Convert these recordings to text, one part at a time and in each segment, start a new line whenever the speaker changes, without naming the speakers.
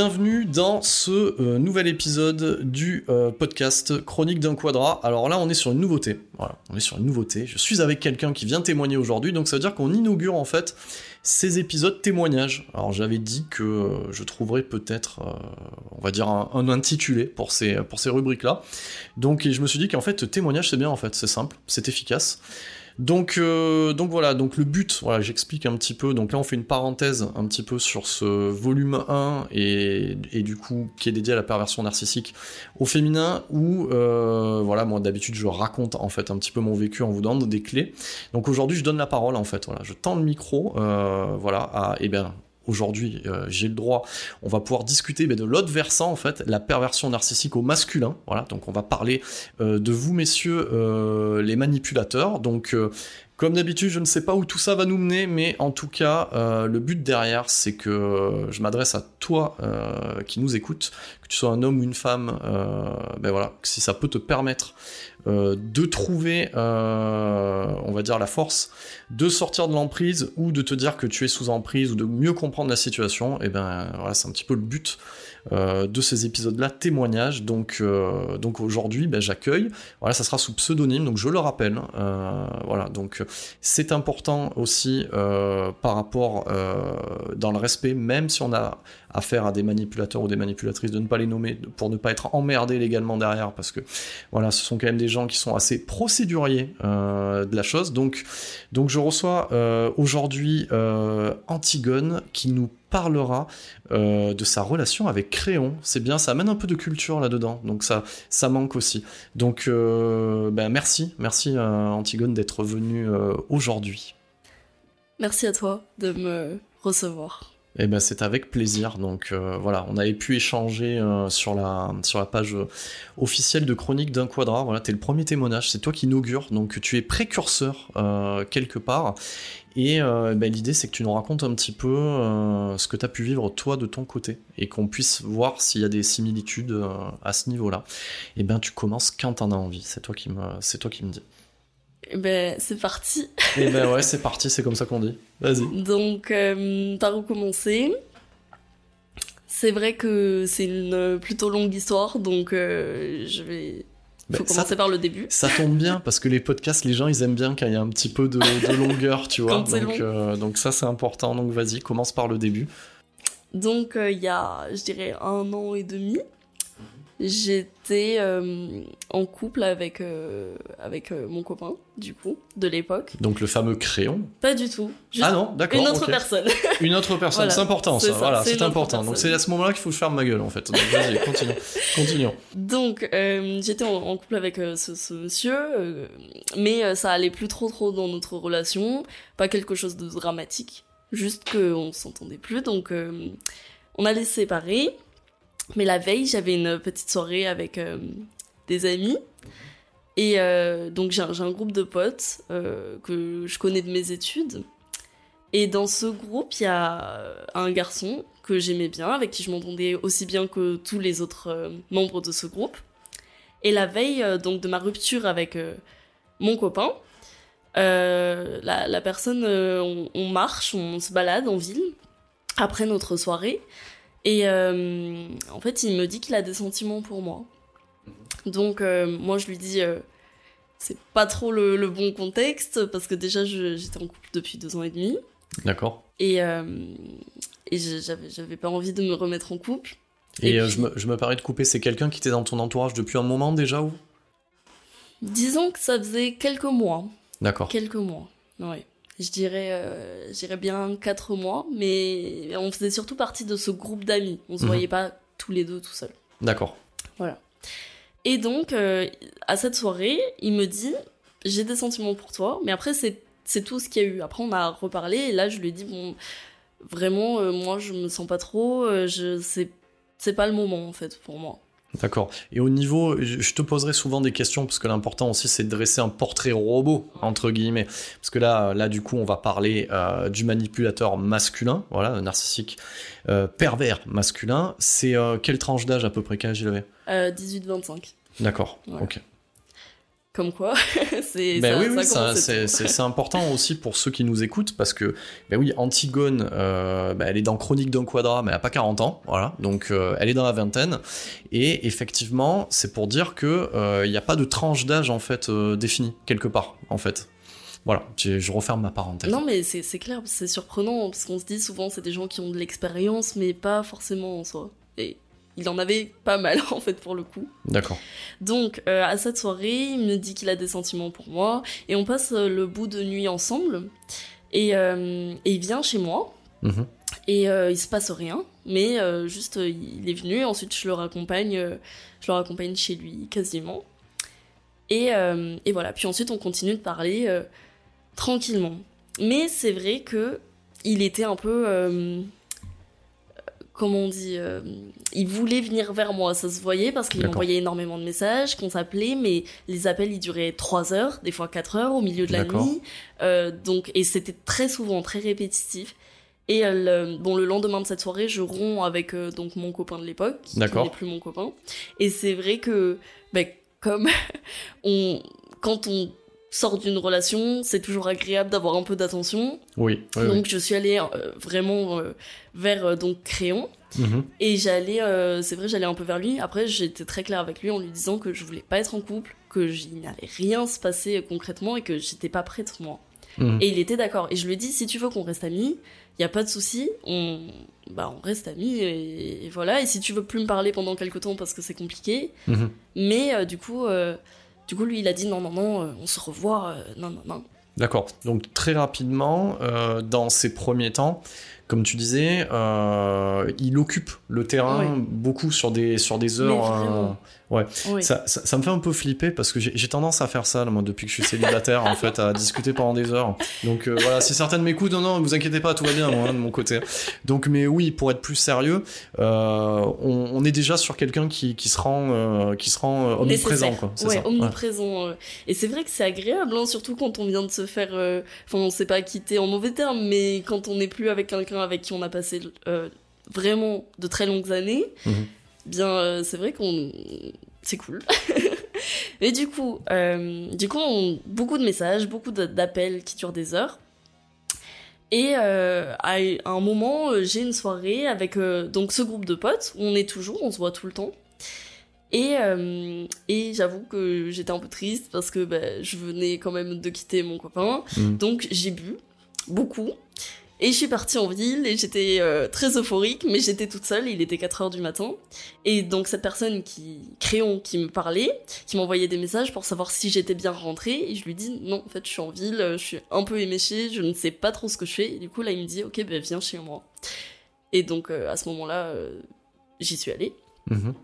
Bienvenue dans ce euh, nouvel épisode du euh, podcast Chronique d'un quadra. Alors là, on est sur une nouveauté. Voilà, on est sur une nouveauté. Je suis avec quelqu'un qui vient témoigner aujourd'hui, donc ça veut dire qu'on inaugure en fait ces épisodes témoignages. Alors j'avais dit que euh, je trouverais peut-être, on va dire, un, intitulé pour ces, pour ces rubriques-là. Donc je me suis dit qu'en fait, témoignage, c'est bien en fait, c'est simple, c'est efficace. Donc, euh, donc voilà, donc le but, voilà, j'explique un petit peu. Donc là, on fait une parenthèse un petit peu sur ce volume 1 et, et du coup qui est dédié à la perversion narcissique au féminin. Où euh, voilà, moi d'habitude je raconte en fait un petit peu mon vécu en vous donnant des clés. Donc aujourd'hui, je donne la parole en fait. Voilà, je tends le micro, euh, voilà, à eh bien aujourd'hui euh, j'ai le droit, on va pouvoir discuter de l'autre versant en fait, la perversion narcissique au masculin. Voilà, donc on va parler euh, de vous messieurs euh, les manipulateurs. Donc comme d'habitude, je ne sais pas où tout ça va nous mener, mais en tout cas, le but derrière, c'est que je m'adresse à toi qui nous écoute, que tu sois un homme ou une femme, ben voilà, si ça peut te permettre de trouver, on va dire, la force de sortir de l'emprise ou de te dire que tu es sous emprise ou de mieux comprendre la situation, et eh ben voilà, c'est un petit peu le but euh, de ces épisodes-là, témoignages. Donc, euh, donc aujourd'hui, ben, j'accueille. Voilà, ça sera sous pseudonyme, donc je le rappelle. Euh, voilà, donc c'est important aussi par rapport dans le respect, même si on a affaire à des manipulateurs ou des manipulatrices, de ne pas les nommer pour ne pas être emmerdé légalement derrière, parce que voilà, ce sont quand même des gens qui sont assez procéduriers de la chose. Donc, donc je reçois aujourd'hui Antigone qui nous parlera euh, de sa relation avec Créon. C'est bien, ça amène un peu de culture là-dedans, donc ça, ça manque aussi. Donc, euh, ben merci, merci euh, Antigone d'être venue aujourd'hui.
Merci à toi de me recevoir.
Eh ben c'est avec plaisir. Donc voilà, on avait pu échanger sur la sur la page officielle de Chronique d'un Quadra. Voilà, t'es le premier témoignage, c'est toi qui inaugure, donc tu es précurseur quelque part. Et euh, bah, l'idée, c'est que tu nous racontes un petit peu euh, ce que tu as pu vivre toi de ton côté et qu'on puisse voir s'il y a des similitudes euh, à ce niveau-là. Et bien, tu commences quand t'en as envie. C'est toi qui me dis.
Ben, c'est parti.
Et ben ouais, c'est parti. C'est comme ça qu'on dit. Vas-y.
Donc, t'as recommencé. C'est vrai que c'est une plutôt longue histoire, donc je vais il faut commencer par le début.
Ça tombe bien parce que les podcasts, les gens, ils aiment bien quand il y a un petit peu de, longueur, tu vois. donc, euh, donc ça, c'est important. Donc vas-y, commence par le début.
Donc euh, il y a, je dirais, un an et demi, j'étais euh, en couple avec, euh, avec euh, mon copain, du coup, de l'époque.
Donc le fameux crayon
Pas du tout.
ah non, d'accord.
Une autre personne.
une autre personne, c'est important ça, voilà, c'est important. Donc c'est à ce moment-là qu'il faut faire ma gueule en fait. Vas-y, continuons. continuons.
Donc j'étais en, couple avec ce, ce, monsieur, mais ça allait plus trop trop dans notre relation, pas quelque chose de dramatique, juste qu'on s'entendait plus, donc on allait se séparer. Mais la veille, j'avais une petite soirée avec euh, des amis. Et euh, donc j'ai un, groupe de potes euh, que je connais de mes études. Et dans ce groupe, il y a un garçon que j'aimais bien, avec qui je m'entendais aussi bien que tous les autres membres de ce groupe. Et la veille donc de ma rupture avec mon copain, la, personne, on, on, marche, on se balade en ville après notre soirée, et en fait, il me dit qu'il a des sentiments pour moi. Donc moi, je lui dis c'est pas trop le, le, bon contexte parce que déjà j'étais en couple depuis deux ans et demi.
D'accord.
Et, euh, et j'avais pas envie de me remettre en couple.
Et, euh, je, me, je me parais de couper, c'est quelqu'un qui était dans ton entourage depuis un moment déjà ou?
Disons que ça faisait quelques mois.
D'accord.
Quelques mois, ouais. Je dirais, euh, dirais bien quatre mois, mais on faisait surtout partie de ce groupe d'amis. On se mhm. voyait pas tous les deux tout seuls.
D'accord.
Voilà. Et donc, euh, à cette soirée, il me dit, j'ai des sentiments pour toi, mais après, c'est c'est tout ce qu'il y a eu. Après, on a reparlé et là, je lui ai dit, bon, vraiment, euh, moi, je me sens pas trop, euh, je c'est c'est pas le moment en fait pour moi.
D'accord. Et au niveau, je te poserai souvent des questions parce que l'important aussi c'est de dresser un portrait robot entre guillemets. Parce que là, là du coup, on va parler euh, du manipulateur masculin, voilà, narcissique, pervers masculin. C'est quelle tranche d'âge à peu près qu'âge il avait
18-25.
D'accord. Ok.
Comme quoi, c'est
ben oui, oui, c'est important aussi pour ceux qui nous écoutent parce que, ben oui, Antigone, euh, ben elle est dans Chronique d'un quadra, mais elle n'a pas 40 ans, voilà, donc euh, elle est dans la vingtaine. Et effectivement, c'est pour dire que euh, il n'y a pas de tranche d'âge en fait définie quelque part, en fait. Voilà, je, referme ma parenthèse.
Non, mais c'est clair, c'est surprenant parce qu'on se dit souvent c'est des gens qui ont de l'expérience, mais pas forcément en soi. Et il en avait pas mal en fait pour le coup.
D'accord.
Donc euh, à cette soirée, il me dit qu'il a des sentiments pour moi et on passe euh, le bout de nuit ensemble et, euh, il vient chez moi mhm. et il se passe rien, mais juste il est venu. Ensuite je le raccompagne, je le raccompagne chez lui quasiment. Et, et voilà. Puis ensuite on continue de parler tranquillement. Mais c'est vrai que il était un peu comment on dit, euh, il voulait venir vers moi, ça se voyait parce qu'il m'envoyait énormément de messages, qu'on s'appelait, mais les appels ils duraient 3 heures, des fois 4 heures au milieu de la nuit, euh, donc et c'était très souvent très répétitif. Et euh, bon, le lendemain de cette soirée, je romps avec donc mon copain de l'époque, qui n'est plus mon copain. Et c'est vrai que, ben, comme on, quand on sort d'une relation, c'est toujours agréable d'avoir un peu d'attention.
Oui.
donc je suis allée euh, vraiment euh, vers euh, donc Créon mhm. et j'allais, c'est vrai, j'allais un peu vers lui. Après, j'étais très claire avec lui en lui disant que je voulais pas être en couple, que il n'allait rien se passer concrètement et que j'étais pas prête moi. Mhm. Et il était d'accord. Et je lui ai dit si tu veux qu'on reste amis, il y a pas de souci, on bah on reste amis et, voilà. Et si tu veux plus me parler pendant quelques temps parce que c'est compliqué, mhm. mais du coup du coup, lui, il a dit non, non, non, euh, on se revoit, euh, non, non, non.
D'accord. Donc très rapidement, euh, dans ces premiers temps, comme tu disais, il occupe le terrain beaucoup sur des sur des heures. Ouais. Ça, ça, me fait un peu flipper parce que j'ai tendance à faire ça, moi, depuis que je suis célibataire, en fait, à discuter pendant des heures. Donc euh, voilà, si certaines m'écoutent, non, non, vous inquiétez pas, tout va bien, moi, de mon côté. Donc, mais oui, pour être plus sérieux, euh, on, on, est déjà sur quelqu'un qui, qui se rend, euh, qui se rend euh, omniprésent, quoi.
Ouais, ça. omniprésent. Ouais. Et c'est vrai que c'est agréable, hein, surtout quand on vient de se faire, enfin, on s'est pas quitté en mauvais termes, mais quand on n'est plus avec quelqu'un avec qui on a passé vraiment de très longues années. Mhm bien euh, c'est vrai qu'on c'est cool. Mais du coup euh, du coup on... beaucoup de messages beaucoup d'appels qui durent des heures. Et euh, à un moment j'ai une soirée avec donc ce groupe de potes où on est toujours on se voit tout le temps. Et, et j'avoue que j'étais un peu triste parce que bah, je venais quand même de quitter mon copain. Mmh. donc j'ai bu beaucoup et je suis partie en ville et j'étais euh, très euphorique, mais j'étais toute seule, il était 4 heures du matin. Et donc cette personne qui, Créon, qui me parlait, qui m'envoyait des messages pour savoir si j'étais bien rentrée, et je lui dis non, en fait je suis en ville, je suis un peu éméchée, je ne sais pas trop ce que je fais. Et du coup là il me dit ok ben viens chez moi. Et donc euh, à ce moment-là, euh, j'y suis allée. Mhm.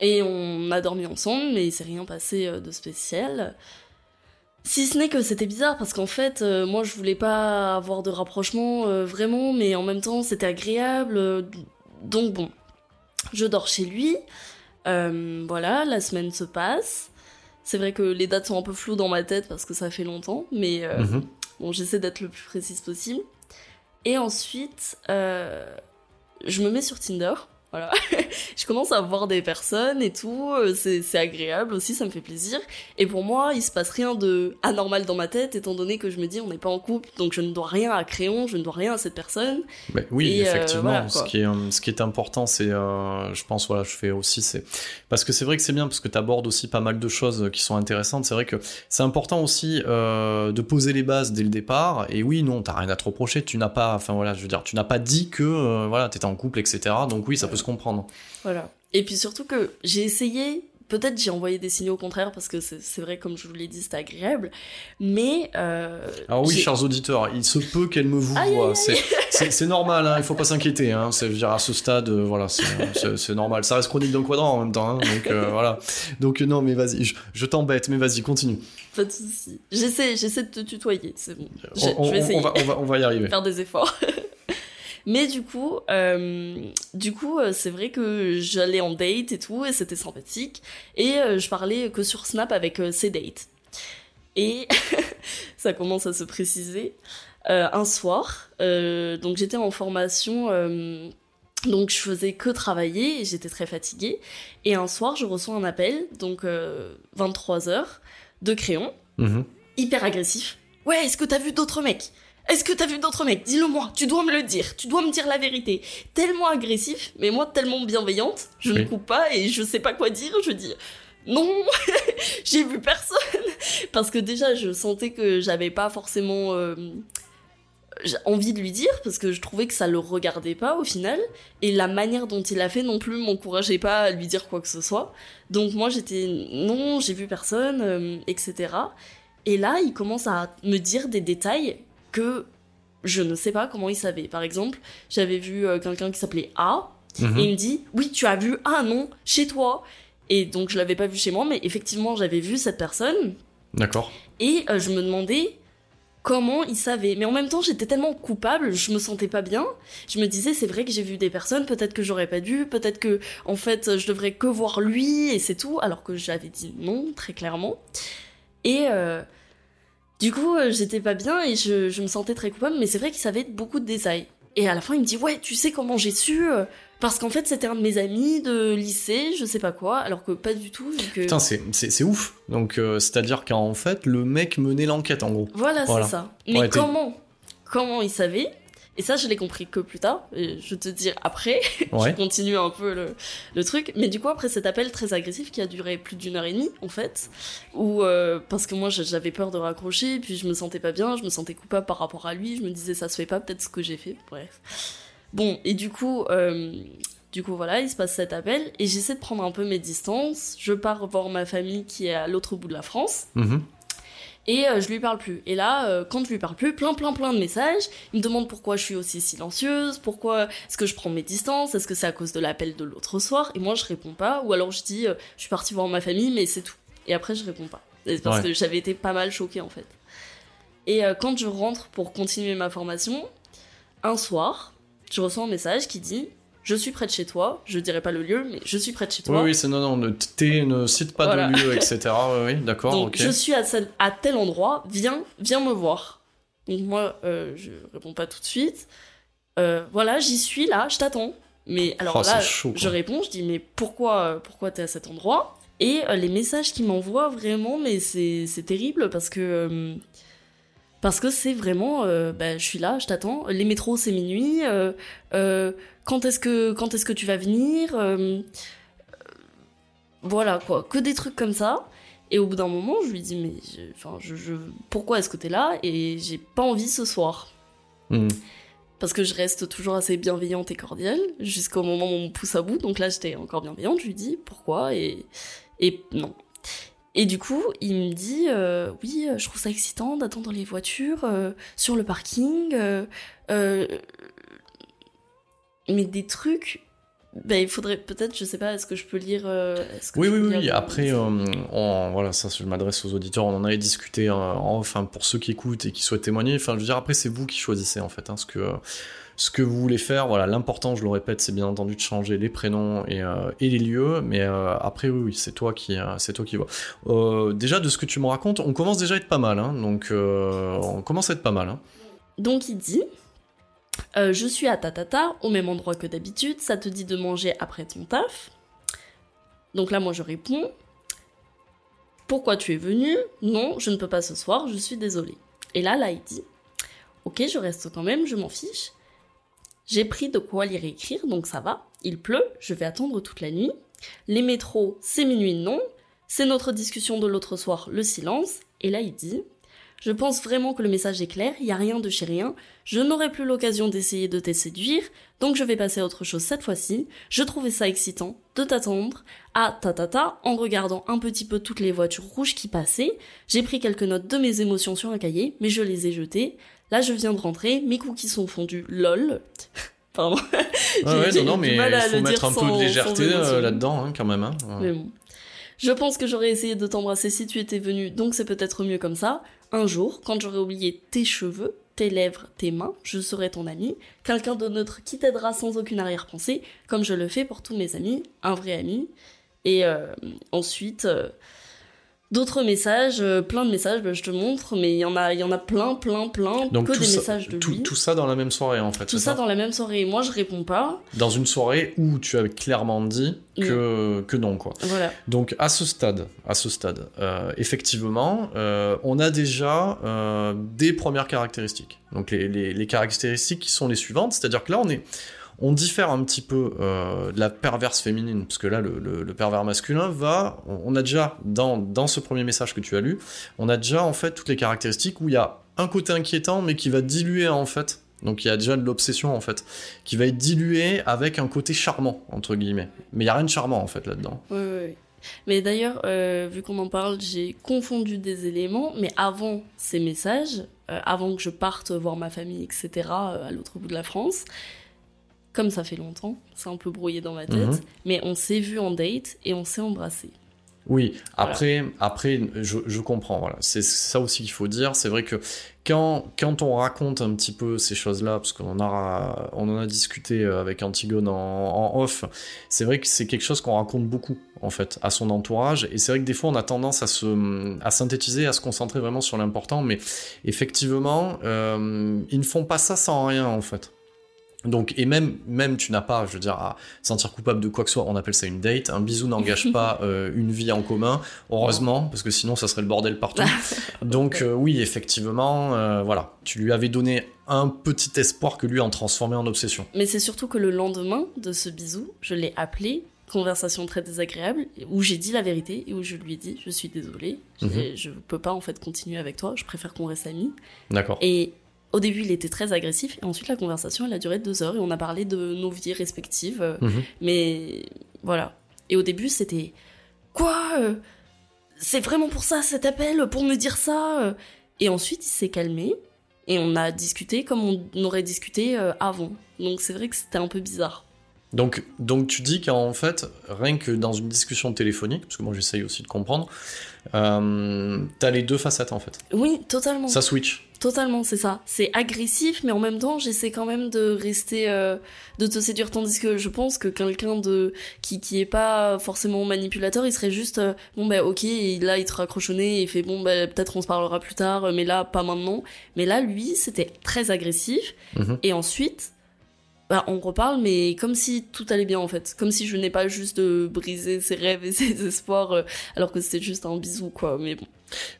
Et on a dormi ensemble, mais il s'est rien passé de spécial. Si ce n'est que c'était bizarre parce qu'en fait, euh, moi je voulais pas avoir de rapprochement euh, vraiment, mais en même temps c'était agréable. Euh, donc bon, je dors chez lui. voilà, la semaine se passe. C'est vrai que les dates sont un peu floues dans ma tête parce que ça fait longtemps, mais mhm. bon, j'essaie d'être le plus précise possible. Et ensuite, je me mets sur Tinder. Voilà. je commence à voir des personnes et tout, euh, c'est c'est agréable aussi, ça me fait plaisir. Et pour moi, il se passe rien de anormal dans ma tête, étant donné que je me dis on n'est pas en couple, donc je ne dois rien à Créon, je ne dois rien à cette personne.
Mais oui,
Et, euh,
effectivement.
voilà,
ce, qui est, euh, ce qui est important, c'est, euh, je pense, voilà, je fais aussi, c'est parce que c'est vrai que c'est bien parce que tu abordes aussi pas mal de choses qui sont intéressantes. C'est vrai que c'est important aussi euh, de poser les bases dès le départ. Et oui, non, t'as rien à te reprocher. Tu n'as pas, enfin voilà, je veux dire, tu n'as pas dit que voilà, t'étais en couple, etc. Donc oui, ça peut se comprendre.
Voilà. Et puis surtout que j'ai essayé, peut-être j'ai envoyé des signaux au contraire parce que c'est c'est vrai, comme je vous l'ai dit, c'était agréable, mais. Euh,
Alors oui, chers auditeurs, il se peut qu'elle me vous voit. C'est- C'est c'est normal, hein, il faut pas s'inquiéter. Hein, c'est- je veux dire, à ce stade, euh, voilà, c'est- c'est c'est normal. Ça reste chronique d'un quadrant en même temps. hein, donc euh, voilà. Donc euh, non, mais vas-y, je, je t'embête, mais vas-y, continue.
Pas de soucis. J'essaie, de te tutoyer, c'est bon. Je,
On,
je vais
on-
essayer.
on va, on, va, on va y arriver.
faire des efforts. Mais du coup, euh, du coup, euh, c'est vrai que j'allais en date et tout, et c'était sympathique. Et euh, je parlais que sur Snap avec ces dates. Et ça commence à se préciser. Euh, un soir, euh, donc j'étais en formation, donc je faisais que travailler, et j'étais très fatiguée. Et un soir, je reçois un appel, donc 23h, de Créon,
Mhm.
hyper agressif. Ouais, est-ce que t'as vu d'autres mecs? Est-ce que t'as vu d'autres mecs? Dis-le moi, tu dois me le dire, tu dois me dire la vérité. Tellement agressif, mais moi tellement bienveillante, je
Oui.
ne coupe pas et je sais pas quoi dire, je dis non, j'ai vu personne. Parce que déjà, je sentais que j'avais pas forcément euh, envie de lui dire, parce que je trouvais que ça le regardait pas au final. Et la manière dont il a fait non plus m'encourageait pas à lui dire quoi que ce soit. Donc moi j'étais non, j'ai vu personne, euh, etc. Et là, il commence à me dire des détails que je ne sais pas comment il savait. Par exemple, j'avais vu euh, quelqu'un qui s'appelait A,
Mhm.
et il me dit Oui, tu as vu Ah non, chez toi. Et donc je l'avais pas vu chez moi, mais effectivement, j'avais vu cette personne,
D'accord.
et euh, je me demandais comment il savait. Mais en même temps, j'étais tellement coupable, je me sentais pas bien. Je me disais, c'est vrai que j'ai vu des personnes, peut-être que j'aurais pas dû, peut-être que, en fait, je devrais que voir lui et c'est tout, alors que j'avais dit non, très clairement. Et euh, du coup, euh, j'étais pas bien et je, je me sentais très coupable, mais c'est vrai qu'il savait beaucoup de détails. Et à la fin, il me dit, ouais, tu sais comment j'ai su euh, Parce qu'en fait, c'était un de mes amis de lycée, je sais pas quoi, alors que pas du tout. vu que...
Putain, c'est ouf. Donc, euh, c'est-à-dire qu'en fait, le mec menait l'enquête, en gros.
Voilà,
Voilà.
c'est ça. Mais
Ouais,
comment? Comment il savait? Et ça, je l'ai compris que plus tard. Et je te dis après.
Ouais.
je continue un peu le, le truc. Mais du coup, après cet appel très agressif qui a duré plus d'une heure et demie, en fait, où euh, parce que moi j'avais peur de raccrocher, puis je me sentais pas bien, je me sentais coupable par rapport à lui, je me disais ça se fait pas, peut-être ce que j'ai fait, bref. Bon, et du coup, euh, du coup voilà, il se passe cet appel et j'essaie de prendre un peu mes distances. Je pars voir ma famille qui est à l'autre bout de la France
Mhm.
Et euh, je lui parle plus. Et là, euh, quand je lui parle plus, plein plein plein de messages. Il me demande pourquoi je suis aussi silencieuse, pourquoi est-ce que je prends mes distances, est-ce que c'est à cause de l'appel de l'autre soir. Et moi, je réponds pas. Ou alors je dis, euh, je suis partie voir ma famille, mais c'est tout. Et après, je réponds pas. Et parce
Ouais.
que j'avais été pas mal choquée en fait. Et euh, quand je rentre pour continuer ma formation, un soir, je reçois un message qui dit je suis près de chez toi. Je dirais pas le lieu, mais je suis près de chez toi.
Oui, oui, c'est non, non, ne, ne cite pas
Voilà.
de lieu, etc. Oui, oui, d'accord,
Donc je suis à, tel endroit, viens, viens me voir. Donc moi, euh, je réponds pas tout de suite. Euh, voilà, j'y suis là, je t'attends. Mais alors
Oh,
là,
chaud, quoi.
je réponds, je dis mais pourquoi, euh, pourquoi t'es à cet endroit? Et euh, les messages qu'il m'envoie vraiment, mais c'est c'est terrible parce que parce que c'est vraiment, euh, bah, je suis là, je t'attends. Les métros c'est minuit. euh, euh, quand est-ce que quand est-ce que tu vas venir Euh, Voilà quoi, que des trucs comme ça. Et au bout d'un moment, je lui dis mais, enfin, je, je- pourquoi est-ce que t'es là? Et j'ai pas envie ce soir.
Mhm.
Parce que je reste toujours assez bienveillante et cordiale jusqu'au moment où on me pousse à bout. Donc là, j'étais encore bienveillante. Je lui dis pourquoi? Et et non. Et du coup, il me dit euh, oui, euh, je trouve ça excitant d'attendre les voitures euh, sur le parking. euh, mais des trucs. Ben, il faudrait peut-être, je sais pas, est-ce que je peux lire. que
Oui, oui, oui.
lire
Après, on- voilà, ça, je m'adresse aux auditeurs. On en avait discuté en off, hein, pour ceux qui écoutent et qui souhaitent témoigner. Enfin, je veux dire, après, c'est vous qui choisissez en fait, hein, ce que ce que vous voulez faire. Voilà, l'important, je le répète, c'est bien entendu de changer les prénoms et, euh, les lieux. Mais euh, après, oui, oui, c'est toi qui, euh, c'est qui vois. Déjà, de ce que tu me racontes, on commence déjà à être pas mal. Hein, donc, on commence à être pas mal. Hein.
Donc il dit je suis à Tatata, au même endroit que d'habitude. Ça te dit de manger après ton taf. Donc là, moi, je réponds. Pourquoi tu es venu? Non, je ne peux pas ce soir, je suis désolée. Et là, là, il dit Ok, je reste quand même, je m'en fiche. J'ai pris de quoi lire et écrire, donc ça va. Il pleut, je vais attendre toute la nuit. Les métros, c'est minuit, non. C'est notre discussion de l'autre soir, le silence. Et là, il dit Je pense vraiment que le message est clair, il n'y a rien de chez rien. Je n'aurai plus l'occasion d'essayer de te séduire, donc je vais passer à autre chose cette fois-ci. Je trouvais ça excitant de t'attendre à ta en regardant un petit peu toutes les voitures rouges qui passaient. J'ai pris quelques notes de mes émotions sur un cahier, mais je les ai jetées. Là, je viens de rentrer, mes cookies sont fondus, lol. Pardon.
Ah ouais, non, non, mais il faut mettre un peu de légèreté euh, là-dedans, hein, quand même. Hein.
Mais bon. Je pense que j'aurais essayé de t'embrasser si tu étais venu, donc c'est peut-être mieux comme ça. Un jour, quand j'aurai oublié tes cheveux, tes lèvres, tes mains, je serai ton ami, quelqu'un de neutre qui t'aidera sans aucune arrière-pensée, comme je le fais pour tous mes amis, un vrai ami. Et euh, ensuite, euh, d'autres messages, euh, plein de messages, bah, je te montre, mais il y en a, il y en a plein, plein, plein,
Donc
que des
ça,
messages de
tout,
lui.
tout ça dans la même soirée en fait.
Tout ça dans la même soirée. Moi, je réponds pas.
Dans une soirée où tu avais clairement dit que, que non quoi.
Voilà.
Donc à ce stade, à ce stade, euh, effectivement, euh, on a déjà des premières caractéristiques. Donc les, les- les caractéristiques qui sont les suivantes, c'est-à-dire que là on est, on diffère un petit peu euh, de la perverse féminine, parce que là le, pervers masculin va, on, a déjà dans dans ce premier message que tu as lu, on a déjà en fait toutes les caractéristiques où il y a un côté inquiétant mais qui va diluer en fait. Donc il y a déjà de l'obsession en fait, qui va être dilué avec un côté charmant entre guillemets. Mais il y a rien de charmant en fait là-dedans.
Oui, oui. Mais d'ailleurs, euh, vu qu'on en parle, j'ai confondu des éléments, mais avant ces messages, euh, avant que je parte voir ma famille, etc., à l'autre bout de la France, comme ça fait longtemps, c'est un peu brouillé dans ma tête,
Mhm.
mais on s'est vu en date et on s'est embrassé.
Oui, après, après je, je comprends. Voilà. C'est ça aussi qu'il faut dire. C'est vrai que quand, quand on raconte un petit peu ces choses-là, parce qu'on a, on en a discuté avec Antigone en, en off, c'est vrai que c'est quelque chose qu'on raconte beaucoup, en fait, à son entourage. Et c'est vrai que des fois, on a tendance à, se, à synthétiser, à se concentrer vraiment sur l'important. Mais effectivement, euh, ils ne font pas ça sans rien, en fait. Donc, et même, même tu n'as pas, je veux dire, à sentir coupable de quoi que ce soit, on appelle ça une date. Un bisou n'engage pas euh, une vie en commun, heureusement, parce que sinon ça serait le bordel partout. Donc, euh, oui, effectivement, euh, voilà, tu lui avais donné un petit espoir que lui en transformait en obsession.
Mais c'est surtout que le lendemain de ce bisou, je l'ai appelé, conversation très désagréable, où j'ai dit la vérité et où je lui ai dit je suis désolée, j'ai- je peux pas en fait continuer avec toi, je préfère qu'on reste amis.
D'accord.
Et au début, il était très agressif, et ensuite la conversation, elle a duré deux heures, et on a parlé de nos vies respectives.
Mhm.
Mais voilà. Et au début, c'était quoi euh, C'est vraiment pour ça cet appel, pour me dire ça euh Et ensuite, il s'est calmé et on a discuté comme on aurait discuté euh, avant. Donc c'est vrai que c'était un peu bizarre.
Donc, donc tu dis qu'en fait, rien que dans une discussion téléphonique, parce que moi j'essaye aussi de comprendre, euh, t'as les deux facettes en fait.
Oui, totalement.
Ça switch.
Totalement, c'est ça. C'est agressif, mais en même temps, j'essaie quand même de rester, euh, de te séduire. Tandis que je pense que quelqu'un de qui qui est pas forcément manipulateur, il serait juste euh, bon bah ok, et là il te raccroche et il fait bon bah peut-être on se parlera plus tard, mais là pas maintenant. Mais là lui, c'était très agressif.
Mhm.
Et ensuite, bah on reparle, mais comme si tout allait bien en fait, comme si je n'ai pas juste de briser ses rêves et ses espoirs, euh, alors que c'était juste un bisou quoi. Mais bon.